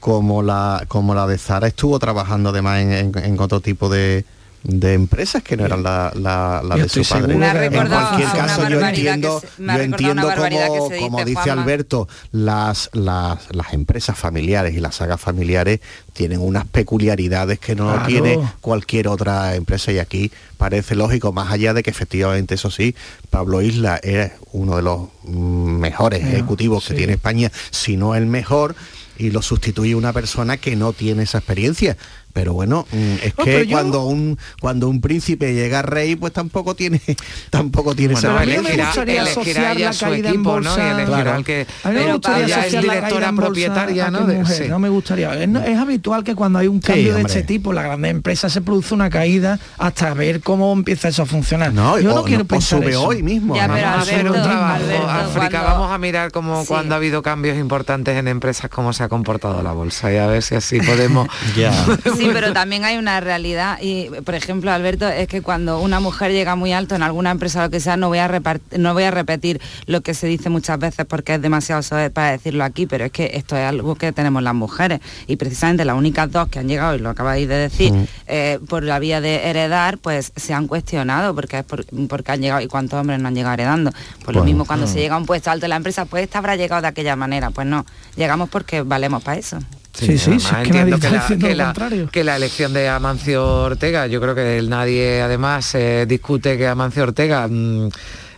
como la como la de Zara estuvo trabajando además en, en- en otro tipo de, de empresas que no eran la, la- de su padre. En cualquier caso yo entiendo, se- yo entiendo como, se como dice, dice Juanma. Alberto, las, las, las empresas familiares y las sagas familiares tienen unas peculiaridades que no Claro. tiene cualquier otra empresa y aquí parece lógico, más allá de que efectivamente eso sí, Pablo Isla es uno de los mejores Mira, ejecutivos que tiene España, si no el mejor, y lo sustituye una persona que no tiene esa experiencia. Pero bueno, mm, es que yo- cuando un cuando un príncipe llega a rey, pues tampoco tiene tampoco tiene Bueno, esa a mí me experiencia. gustaría elegirá asociar ella la su equipo, ¿no? Y elegirá que A mí me gustaría ella es directora propietaria, ¿no? De- mujer, sí. no me gustaría. Es, no- es habitual que cuando hay un cambio de hombre. este tipo, la grande empresa se produce una caída hasta ver cómo empieza eso a funcionar. No, Yo o- no quiero o pensar sube eso. hoy mismo. Ya, además. pero Vamos a hacer Alberto, un trabajo, Alberto, África, vamos a mirar cómo Sí. cuando ha habido cambios importantes en empresas, cómo se ha comportado la bolsa y a ver si así podemos. Sí, pero también hay una realidad y, por ejemplo, Alberto, es que cuando una mujer llega muy alto en alguna empresa o lo que sea, no voy a no voy a repetir lo que se dice muchas veces porque es demasiado para decirlo aquí, pero es que esto es algo que tenemos las mujeres y precisamente las únicas dos que han llegado, y lo acabáis de decir, mm. eh, por la vía de heredar, pues se han cuestionado porque es porque han llegado y cuántos hombres no han llegado heredando. Pues, lo mismo cuando se llega a un puesto alto en la empresa, pues esta habrá llegado de aquella manera. Pues no, llegamos porque valemos para eso. Sí, sí, sí, entiendo que, la, que, la, elección de Amancio Ortega, yo creo que nadie además eh, discute que Amancio Ortega mm,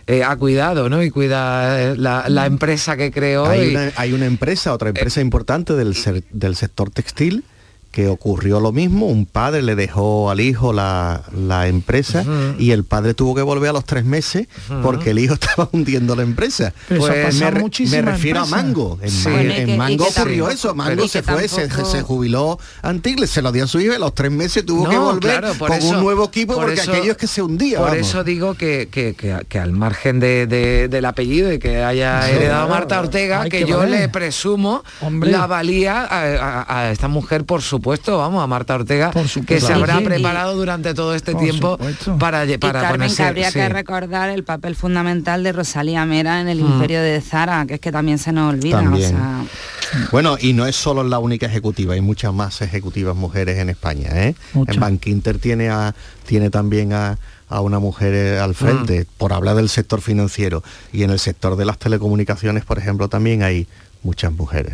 eh, ha cuidado, ¿no? Y cuida eh, la, empresa que creó. Hay, una, hay una empresa, otra empresa importante del, del sector textil, que ocurrió lo mismo, un padre le dejó al hijo la, empresa y el padre tuvo que volver a los tres meses porque el hijo estaba hundiendo la empresa. pues me, refiero a Mango. En, Mango ocurrió eso, Mango se fue, se, jubiló Antigles, se lo dio a su hijo y a los tres meses tuvo que volver con un nuevo equipo porque aquello es que se hundía. Por eso digo que, que, al margen de, del apellido y que haya heredado Marta Ortega, que, yo le presumo la valía a, a esta mujer por su puesto, vamos, a Marta Ortega, que se habrá preparado durante todo este tiempo para, para y Carmen, que habría que recordar el papel fundamental de Rosalía Mera en el mm. imperio de Zara, que es que también se nos olvida. Bueno, y no es solo la única ejecutiva, hay muchas más ejecutivas mujeres en España. ¿eh? En Bank Inter tiene, a, tiene también a, una mujer eh, al frente, mm. por hablar del sector financiero. Y en el sector de las telecomunicaciones, por ejemplo, también hay muchas mujeres.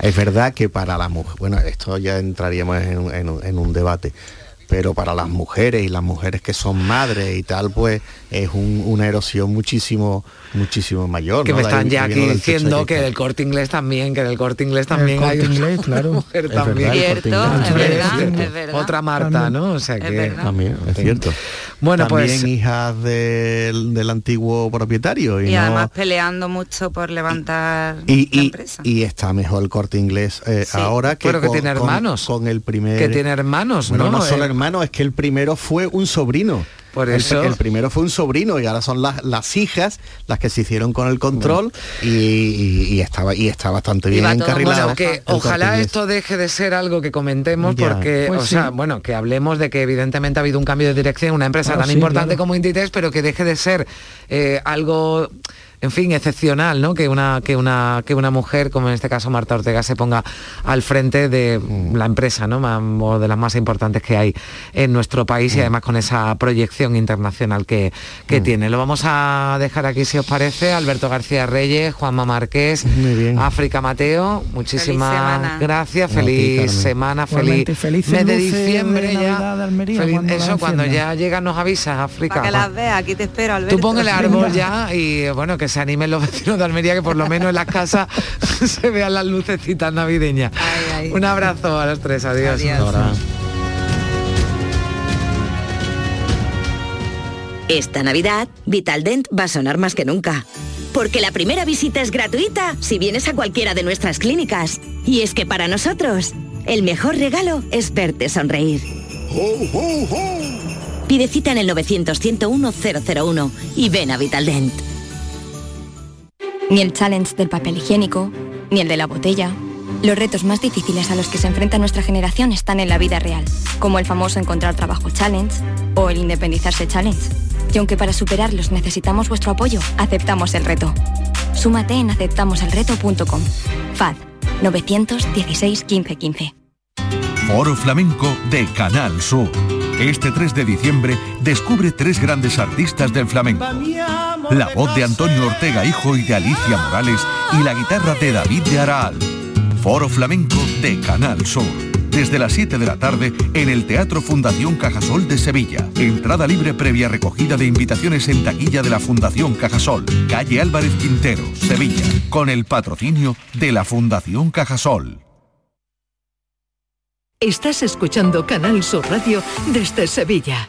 Es verdad que para la mujer, bueno, esto ya entraríamos en un debate, pero para las mujeres y las mujeres que son madres y tal, pues es una erosión muchísimo, muchísimo mayor. Que me están ya aquí diciendo que del corte inglés también, que del corte inglés también hay inglés, claro. mujer también. Cierto, es verdad, es verdad. Otra Marta, ¿no? O sea que también, es cierto. Bueno, también pues hijas del, antiguo propietario. Y, además peleando mucho por levantar y, la empresa. Y está mejor el corte inglés eh, ahora que, Pero que tiene hermanos. Con, el primer... Que tiene hermanos, ¿no? No solo hermanos es que el primero fue un sobrino. Por eso... El, primero fue un sobrino y ahora son las, las hijas las que se hicieron con el control y, estaba y está bastante bien encarrilado. que ojalá esto deje de ser algo que comentemos porque, pues o sea, bueno, que hablemos de que evidentemente ha habido un cambio de dirección, una empresa tan importante como Inditex, pero que deje de ser eh, algo en fin, excepcional, ¿no? Que una, que una, que una mujer, como en este caso Marta Ortega, se ponga al frente de mm. la empresa, ¿no? O de las más importantes que hay en nuestro país y mm. además con esa proyección internacional que, que mm. tiene. Lo vamos a dejar aquí si os parece. Alberto García Reyes, Juanma Márquez, África Mateo, muchísimas gracias, feliz semana, feliz, mes de diciembre ya. eso cuando ya llega nos avisas, África. Para que las veas, aquí te espero, Alberto. Tú pon el árbol ya y bueno, que se animen los vecinos de Almería que por lo menos en las casas se vean las lucecitas navideñas. Un abrazo a los tres, adiós. Esta Navidad, Vitaldent va a sonar más que nunca. Porque la primera visita es gratuita si vienes a cualquiera de nuestras clínicas. Y es que para nosotros, el mejor regalo es verte sonreír. Pide cita en el 900-101-001 y ven a Vitaldent. Ni el challenge del papel higiénico, ni el de la botella. Los retos más difíciles a los que se enfrenta nuestra generación están en la vida real, como el famoso encontrar trabajo challenge o el independizarse challenge. Y aunque para superarlos necesitamos vuestro apoyo, aceptamos el reto. Súmate en aceptamoselreto.com. FAD 916 1515. Foro Flamenco de Canal Sur. Este 3 de diciembre descubre tres grandes artistas del flamenco la voz de Antonio Ortega Hijo y de Alicia Morales y la guitarra de David de Araal. Foro Flamenco de Canal Sur. Desde las 7 de la tarde en el Teatro Fundación Cajasol de Sevilla. Entrada libre previa recogida de invitaciones en taquilla de la Fundación Cajasol, calle Álvarez Quintero, Sevilla, con el patrocinio de la Fundación Cajasol. Estás escuchando Canal Sur Radio desde Sevilla.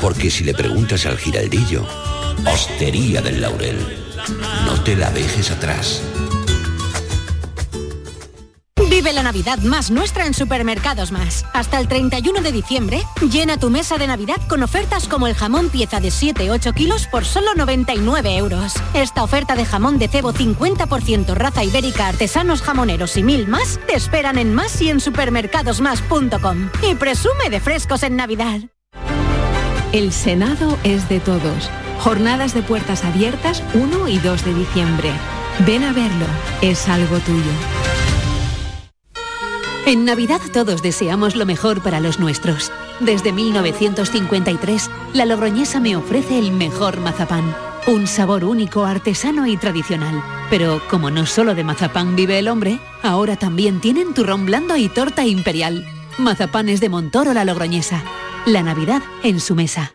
Porque si le preguntas al giraldillo, Hostería del Laurel, no te la dejes atrás. Vive la Navidad más nuestra en Supermercados Más. Hasta el 31 de diciembre, llena tu mesa de Navidad con ofertas como el jamón pieza de 7-8 kilos por solo 99 euros. Esta oferta de jamón de cebo 50% raza ibérica, artesanos jamoneros y mil más te esperan en más y en supermercadosmás.com. Y presume de frescos en Navidad. El Senado es de todos. Jornadas de puertas abiertas 1 y 2 de diciembre. Ven a verlo, es algo tuyo. En Navidad todos deseamos lo mejor para los nuestros. Desde 1953, la Logroñesa me ofrece el mejor mazapán. Un sabor único, artesano y tradicional. Pero como no solo de mazapán vive el hombre, ahora también tienen turrón blando y torta imperial. Mazapanes de Montoro la Logroñesa. La Navidad en su mesa.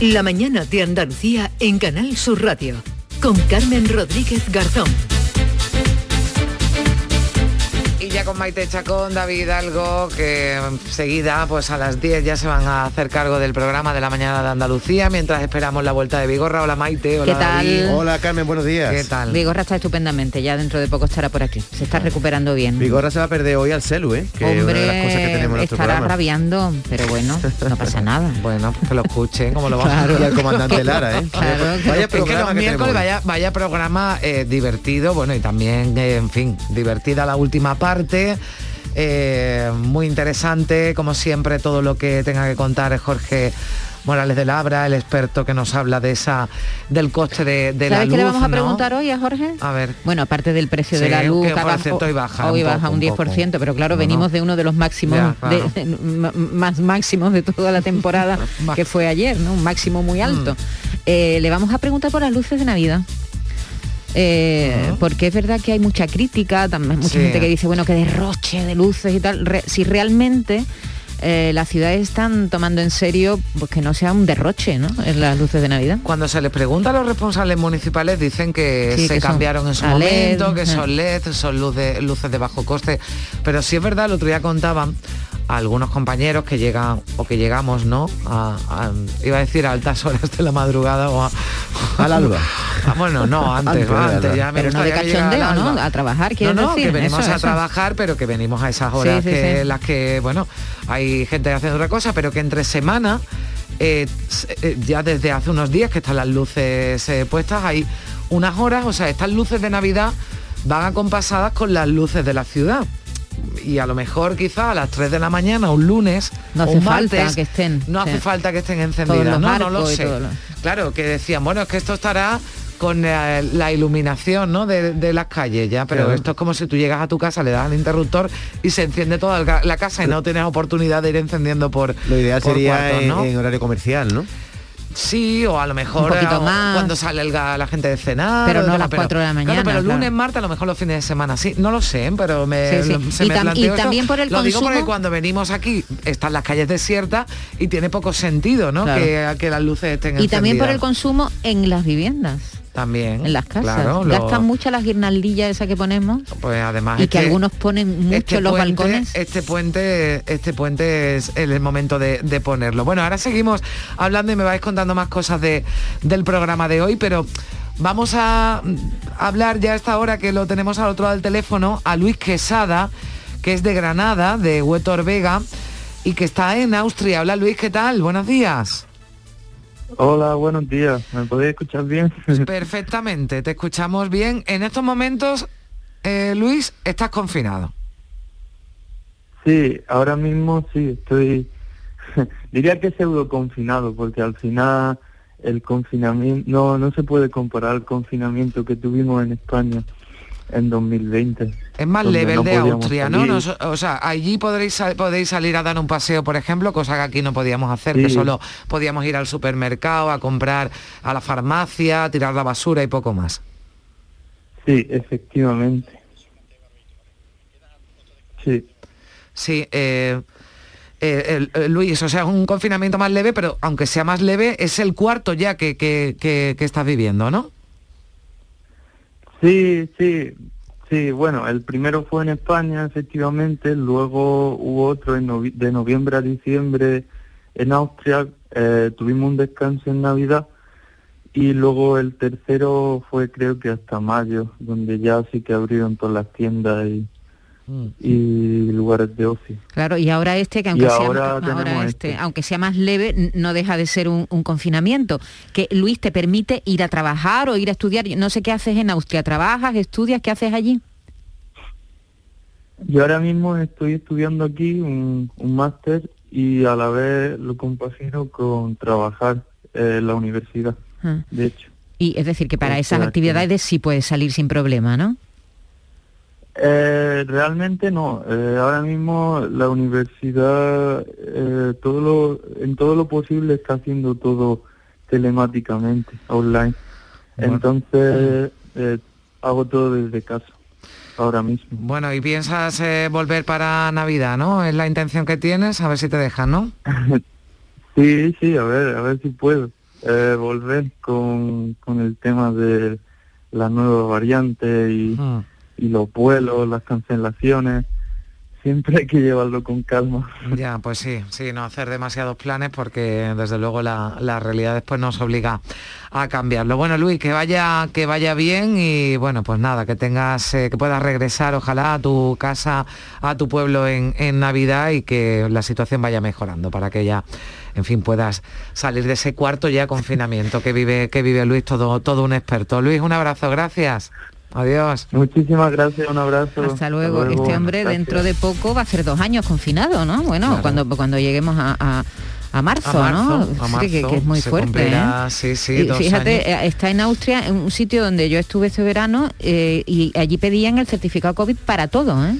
La mañana de Andalucía en Canal Sur Radio con Carmen Rodríguez Garzón. Y ya con Maite Chacón, David Algo, que enseguida, pues a las 10 ya se van a hacer cargo del programa de la mañana de Andalucía, mientras esperamos la vuelta de Vigorra. Hola Maite, hola ¿Qué tal? David. Hola Carmen, buenos días. ¿Qué tal? Vigorra está estupendamente, ya dentro de poco estará por aquí. Se está recuperando bien. Vigorra se va a perder hoy al celu, ¿eh? Que es una de las cosas que tenemos en nuestro estará programa. rabiando, pero bueno, no pasa nada. Bueno, pues que lo escuchen, como lo vamos Claro. a al comandante Lara, ¿eh? Claro, Vaya Es que programa los que miércoles hoy. vaya, vaya programa eh, divertido, bueno, y también, eh, en fin, divertida la última parte. Eh, muy interesante, como siempre, todo lo que tenga que contar es Jorge Morales de Labra, el experto que nos habla de esa del coste de, de la ¿Sabes luz. qué le vamos a preguntar hoy a Jorge? A ver. Bueno, aparte del precio Sí, de la luz, que cierto hoy baja hoy un baja poco, un un 10%, pero claro, No, venimos no. de uno de los máximos, Ya, claro. de- de- ma- más máximos de toda la temporada, que fue ayer, ¿no? Un máximo muy alto. Mm. Eh, le vamos a preguntar por las luces de Navidad. Eh, Porque es verdad que hay mucha crítica, también mucha Sí. gente que dice, bueno, que derroche de luces y tal. Re- si realmente eh, las ciudades están tomando en serio pues que no sea un derroche, ¿no? En las luces de Navidad. Cuando se les pregunta a los responsables municipales dicen que Sí, se que cambiaron en su LED, momento, que son LED, son luz de- luces de bajo coste. Pero sí es verdad, el otro día contaban a algunos compañeros que llegan o que llegamos, ¿no? A, a- iba a decir a altas horas de la madrugada o a, Al alba. Ah, bueno, no, antes, Antes, ya me Pero no de cachondeo, ¿no? A trabajar, quiero no, no, decir. que venimos eso, a eso. trabajar, pero que venimos a esas horas Sí, sí, que sí. las que, bueno, hay gente haciendo otra cosa, pero que entre semana, eh, eh, ya desde hace unos días que están las luces eh, puestas, hay unas horas, o sea, estas luces de Navidad van acompasadas con las luces de la ciudad. Y a lo mejor quizá a las 3 de la mañana, un lunes, No hace un falta martes, que estén, No hace sí. falta que estén encendidas. No, no lo sé. lo- Claro, que decían, bueno, es que esto estará con eh, la iluminación ¿no? de, de las calles ya, pero Claro. esto es como si tú llegas a tu casa, le das al interruptor y se enciende toda la casa y no tienes oportunidad de ir encendiendo por Lo ideal por sería cuartos, en, ¿no? en horario comercial, ¿no? Sí, o a lo mejor Un poquito eh, más. cuando sale el la gente de cenar. Pero no a las cuatro de la mañana, Claro, pero lunes, martes, a lo mejor los fines de semana, sí. No lo sé, pero me, Sí, sí. lo- se Y me tam- y también por el Lo digo porque consumo. cuando venimos aquí están las calles desiertas y tiene poco sentido, ¿no? Claro. Que, que las luces estén Y también por el consumo en las viviendas. También. En las casas. Claro, lo- Gastan mucho las guirnaldillas esas que ponemos. Pues además y que, algunos ponen mucho este en los puente- balcones. Este puente, este puente es el momento de, de ponerlo. Bueno, ahora seguimos hablando y me vais contando más cosas de, del programa de hoy, pero vamos a mm, hablar ya a esta hora que lo tenemos al otro lado del teléfono a Luis Quesada, que es de Granada, de Huetor Vega, y que está en Austria. Hola Luis, ¿qué tal? Buenos días. Hola, buenos días. ¿Me podéis escuchar bien? Perfectamente, te escuchamos bien. En estos momentos, eh, Luis, estás confinado. Sí, ahora mismo sí, estoy... Diría que pseudo confinado, porque al final el confinamiento... No, no se puede comparar el confinamiento que tuvimos en España en 2020. Es más leve el de Austria, ¿no? o sea, allí podréis, podéis salir a dar un paseo, por ejemplo, cosa que aquí no podíamos hacer, que Sí. solo podíamos ir al supermercado, a comprar a la farmacia, a tirar la basura y poco más. Sí, efectivamente. Sí. Sí, eh, eh, Luis, o sea, es un confinamiento más leve, pero aunque sea más leve, es el cuarto ya que, que, que, estás viviendo, ¿no? Sí, sí, sí, bueno, el primero fue en España, efectivamente, luego hubo otro en de noviembre a diciembre en Austria, eh, tuvimos un descanso en Navidad y luego el tercero fue creo que hasta mayo, donde ya sí que abrieron todas las tiendas y, mm. y lugares de ocio. Claro, y ahora este, que aunque, sea, este, este, aunque sea más leve, no deja de ser un, confinamiento. Que Luis te permite ir a trabajar o ir a estudiar. No sé qué haces en Austria. ¿Trabajas, estudias? ¿Qué haces allí? Yo ahora mismo estoy estudiando aquí un, un máster y a la vez lo compagino con trabajar en la universidad de hecho. Y es decir, que para esas actividades sí puedes salir sin problema, ¿no? Eh, realmente no. Eh, ahora mismo la universidad eh, todo lo, en todo lo posible está haciendo todo telemáticamente, online. Entonces hago todo desde casa ahora mismo. Bueno, y piensas volver para Navidad, ¿no? Es la intención que tienes, a ver si te dejan, ¿no? sí, sí, a ver, a ver si puedo eh, volver con, con el tema de la nueva variante y, ah. Y los vuelos, las cancelaciones siempre hay que llevarlo con calma. Ya, pues sí, sí, no hacer demasiados planes porque desde luego la, la, realidad después nos obliga a cambiarlo. Bueno, Luis, que vaya, que vaya bien y bueno, pues nada, que tengas, eh, que puedas regresar ojalá a tu casa, a tu pueblo en, en Navidad y que la situación vaya mejorando para que ya en fin, puedas salir de ese cuarto ya confinamiento que vive, que vive Luis, todo, todo un experto. Luis, un abrazo, gracias. Adiós. Muchísimas gracias, un abrazo. Hasta luego. Este hombre dentro de poco va a ser dos años confinado, ¿no? Bueno, cuando, cuando lleguemos a, marzo, ¿no? que, es muy fuerte. ¿eh? Sí, sí, fíjate, eh, está en Austria, en un sitio donde yo estuve este verano eh, y allí pedían el certificado COVID para todo, ¿eh?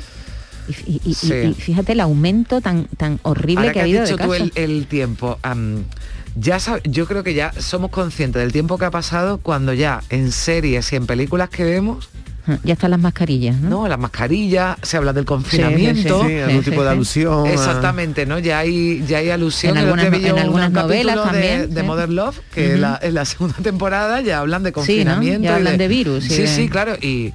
Y, fíjate el aumento tan tan horrible que ha habido dicho de tú el, tiempo. Ya yo creo que ya somos conscientes del tiempo que ha pasado cuando ya en series y en películas que vemos ya están las mascarillas, ¿no? No, las mascarillas, se habla del confinamiento. Sí, algún tipo de alusión. Exactamente, ¿no? Ya hay, ya hay alusión. En algunas, en algunas novelas también. De, Modern Love, que en, la, segunda temporada ya hablan de confinamiento. Ya hablan de, virus. Sí, sí, claro. Y,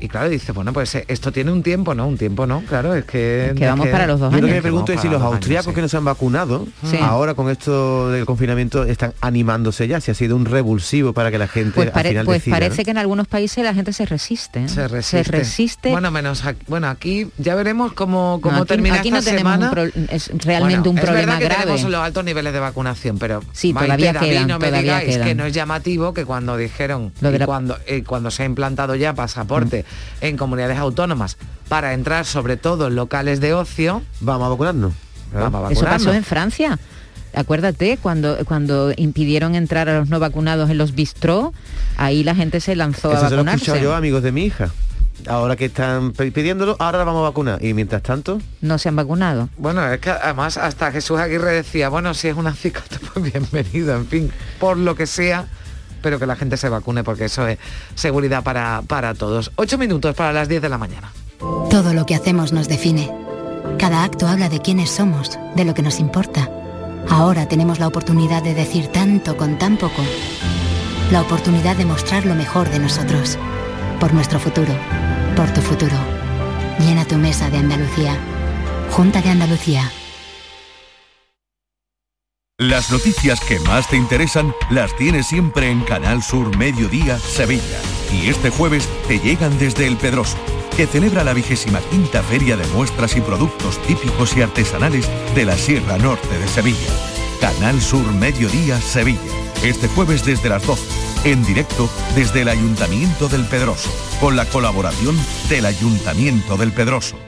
y claro, dice, bueno, pues eh, esto tiene un tiempo, ¿no? Un tiempo, ¿no? Claro, es que... que vamos para los dos años. Yo lo que me pregunto es si los austríacos que no se han vacunado, ahora con esto del confinamiento, están animándose ya, si ha sido un revulsivo para que la gente pues, al final pues parece que en algunos países la gente se resiste. ¿eh? Se resiste. Se resiste. Bueno, menos aquí, bueno, aquí ya veremos cómo, cómo termina aquí esta no semana. es realmente un problema es verdad que grave. tenemos los altos niveles de vacunación, pero sí, todavía quedan, no me todavía digáis que no es llamativo que cuando dijeron, cuando, eh, cuando se ha implantado ya pasaporte. En comunidades autónomas para entrar sobre todo en locales de ocio. Vamos a vacunarnos. Eso pasó en Francia. Acuérdate, cuando, cuando impidieron entrar a los no vacunados en los bistró, ahí la gente se lanzó a vacunarse. Se lo he yo, amigos de mi hija. Ahora que están pidiéndolo, ahora la vamos a vacunar. Y mientras tanto... No se han vacunado. Bueno, es que además hasta Jesús Aguirre decía, bueno, si es una cicata, pues bienvenido, en fin, por lo que sea, pero que la gente se vacune porque eso es seguridad para, para todos. Ocho minutos para las 10 de la mañana. Todo lo que hacemos nos define. Cada acto habla de quiénes somos, de lo que nos importa. Ahora tenemos la oportunidad de decir tanto con tan poco. La oportunidad de mostrar lo mejor de nosotros. Por nuestro futuro. Por tu futuro. Llena tu mesa de Andalucía. Junta de Andalucía. Las noticias que más te interesan las tienes siempre en Canal Sur Mediodía Sevilla. Y este jueves te llegan desde El Pedroso, que celebra la vigésima quinta feria de muestras y productos típicos y artesanales de la Sierra Norte de Sevilla. Canal Sur Mediodía Sevilla. Este jueves desde las 12, en directo desde el Ayuntamiento del Pedroso, con la colaboración del Ayuntamiento del Pedroso.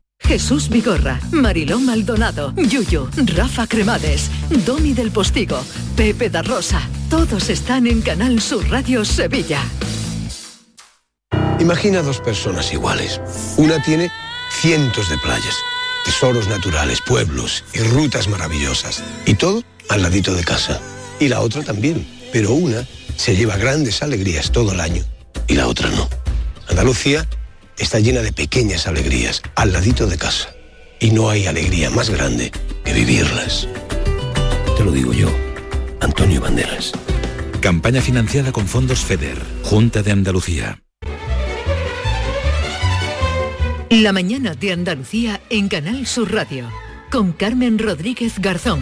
Jesús Vigorra, Marilón Maldonado, Yuyo, Rafa Cremades, Domi del Postigo, Pepe da Rosa, todos están en Canal Sur Radio Sevilla. Imagina dos personas iguales. Una tiene cientos de playas, tesoros naturales, pueblos y rutas maravillosas. Y todo al ladito de casa. Y la otra también. Pero una se lleva grandes alegrías todo el año y la otra no. Andalucía está llena de pequeñas alegrías al ladito de casa. Y no hay alegría más grande que vivirlas. Te lo digo yo, Antonio Banderas. Campaña financiada con fondos FEDER, Junta de Andalucía. La mañana de Andalucía en Canal Sur Radio, con Carmen Rodríguez Garzón.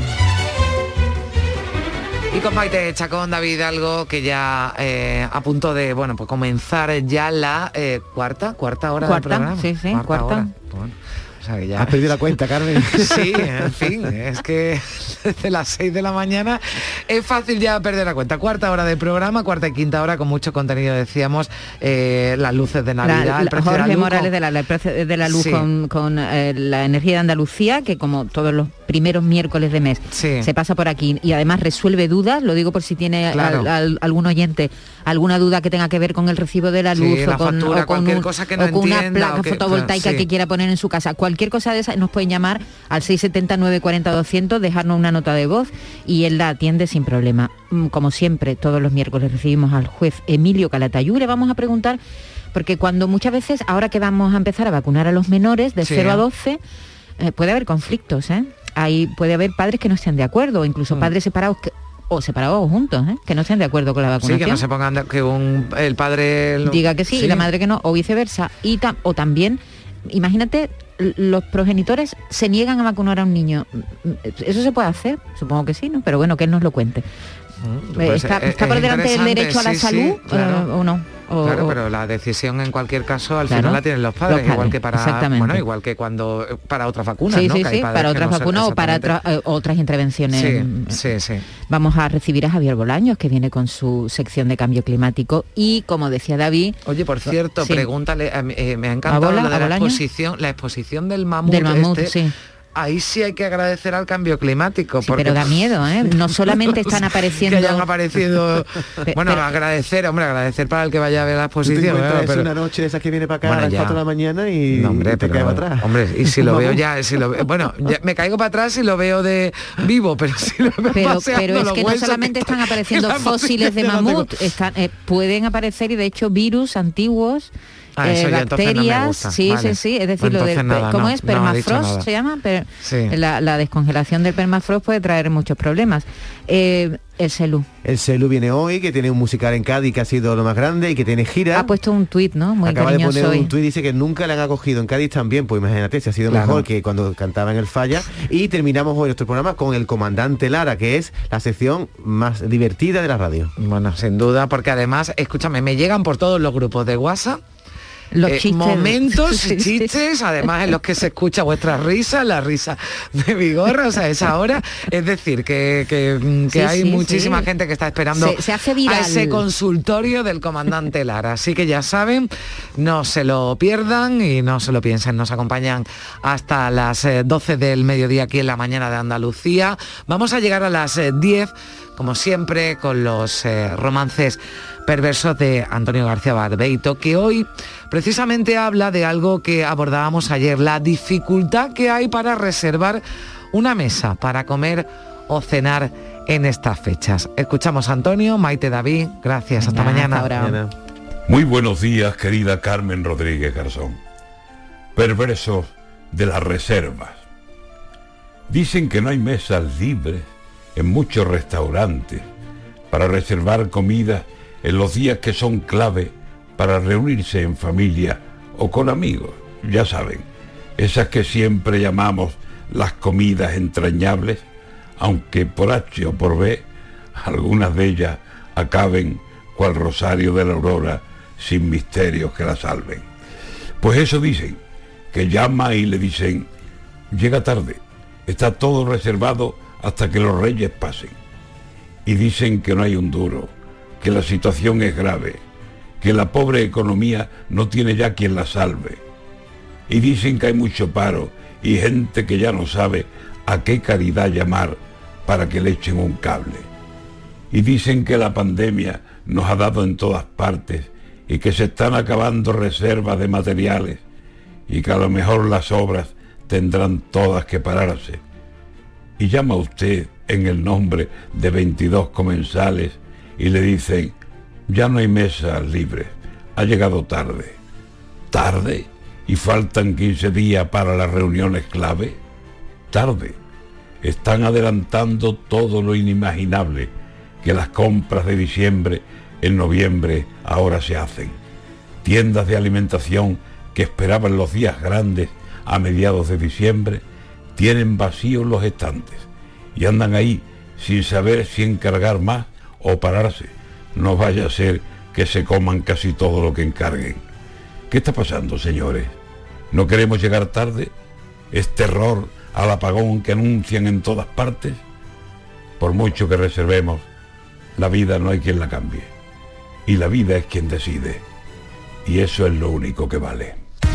Y con Maite Chacón, David algo que ya eh, a punto de, bueno, pues comenzar ya la eh, cuarta, cuarta hora cuarta, del programa. Sí, sí, cuarta. Has perdido la cuenta, Carmen. Sí, en fin, es que desde las 6 de la mañana es fácil ya perder la cuenta. Cuarta hora de programa, cuarta y quinta hora con mucho contenido, decíamos, eh, las luces de Navidad. el Jorge de la Morales de la, de la luz con, eh, la energía de Andalucía, que como todos los primeros miércoles de mes se pasa por aquí y además resuelve dudas, lo digo por si tiene algún oyente alguna duda que tenga que ver con el recibo de la luz o, con, cosa que no una placa fotovoltaica que quiera poner en su casa. Cualquier cosa de esa nos pueden llamar al 670 940 200, dejarnos una nota de voz y él la atiende sin problema. Mm, como siempre, todos los miércoles recibimos al juez Emilio Calatayú le vamos a preguntar porque cuando muchas veces, ahora que vamos a empezar a vacunar a los menores de 0 a 12, eh, puede haber conflictos, ¿eh? Ahí puede haber padres que no estén de acuerdo, incluso mm. padres separados que o separados juntos, ¿eh? que no estén de acuerdo con la vacunación. Sí, que no se pongan que el padre diga que sí, y la madre que no, o viceversa. Y o también, imagínate, los progenitores se niegan a vacunar a un niño. ¿Eso se puede hacer? Supongo que sí, ¿no? Pero bueno, que él nos lo cuente. Mm, pues, ¿Está, eh, por delante del derecho a la salud eh, o no? claro, pero la decisión en cualquier caso al final la tienen los padres, igual que para bueno, igual que cuando para otras vacunas, sí, sí, sí, para otras vacunas o para eh, otras intervenciones. Sí, sí, Vamos a recibir a Javier Bolaños que viene con su sección de cambio climático y como decía David. Oye, por cierto, pregúntale, me ha encantado la, la exposición, la exposición del mamut. Del mamut, este, sí ahí sí hay que agradecer al cambio climático. pero da miedo, ¿eh? No solamente están apareciendo... que hayan aparecido... bueno, agradecer, hombre, agradecer para el que vaya a ver la exposición. es una noche de esas que viene para acá a las 4 de la mañana y, hombre, te cae para atrás. Hombre, y si lo veo ya, si lo bueno, me caigo para atrás y lo veo de vivo, pero si lo veo Pero, pero es que no solamente están apareciendo fósiles de mamut, están, eh, pueden aparecer y de hecho virus antiguos Ah, eh, bacterias, sí, sí, sí, es decir, lo del, ¿cómo es? Permafrost se llama, pero la, descongelación del permafrost puede traer muchos problemas. Eh, el CELU. El CELU viene hoy, que tiene un musical en Cádiz que ha sido lo más grande y que tiene gira. Ha puesto un tuit, ¿no? Muy Acaba de poner un tuit, dice que nunca le han acogido en Cádiz también, pues imagínate, si ha sido mejor que cuando cantaba en el Falla. Y terminamos hoy nuestro programa con el comandante Lara, que es la sección más divertida de la radio. Bueno, sin duda, porque además, escúchame, me llegan por todos los grupos de WhatsApp los eh, momentos y chistes, además en los que se escucha vuestra risa, la risa de Vigorra, o sea, esa hora. Es decir, que, mm, hay muchísima gente que está esperando se, hace a ese consultorio del comandante Lara. Así que ya saben, no se lo pierdan y no se lo piensen. Nos acompañan hasta las 12 eh, del mediodía aquí en la mañana de Andalucía. Vamos a llegar a las 10, eh, como siempre, con los romances perversos de Antonio García Barbeito, que hoy precisamente habla de algo que abordábamos ayer, la dificultad que hay para reservar una mesa para comer o cenar en estas fechas. Escuchamos a Antonio, Maite David, gracias, hasta mañana. Muy buenos días, querida Carmen Rodríguez Garzón. Perversos de las reservas. Dicen que no hay mesas libres en muchos restaurantes para reservar comida en los días que son clave para reunirse en familia o con amigos, ya saben, esas que siempre llamamos las comidas entrañables, aunque por H o por B, algunas de ellas acaben cual rosario de la aurora sin misterios que la salven. Pues eso dicen, que llama y le dicen, llega tarde, está todo reservado hasta que los reyes pasen. Y dicen que no hay un duro, que la situación es grave, que la pobre economía no tiene ya quien la salve. Y dicen que hay mucho paro y gente que ya no sabe a qué caridad llamar para que le echen un cable. Y dicen que la pandemia nos ha dado en todas partes y que se están acabando reservas de materiales y que a lo mejor las obras tendrán todas que pararse. Y llama usted en el nombre de 22 comensales y le dicen, ya no hay mesas libres, ha llegado tarde. ¿Tarde? ¿Y faltan 15 días para las reuniones clave? Tarde. Están adelantando todo lo inimaginable que las compras de diciembre en noviembre ahora se hacen. Tiendas de alimentación que esperaban los días grandes a mediados de diciembre tienen vacíos los estantes y andan ahí sin saber si encargar más o pararse. No vaya a ser que se coman casi todo lo que encarguen. ¿Qué está pasando, señores? ¿No queremos llegar tarde? ¿Es terror al apagón que anuncian en todas partes? Por mucho que reservemos, la vida no hay quien la cambie. Y la vida es quien decide. Y eso es lo único que vale.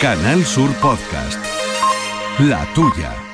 Canal Sur Podcast. La tuya.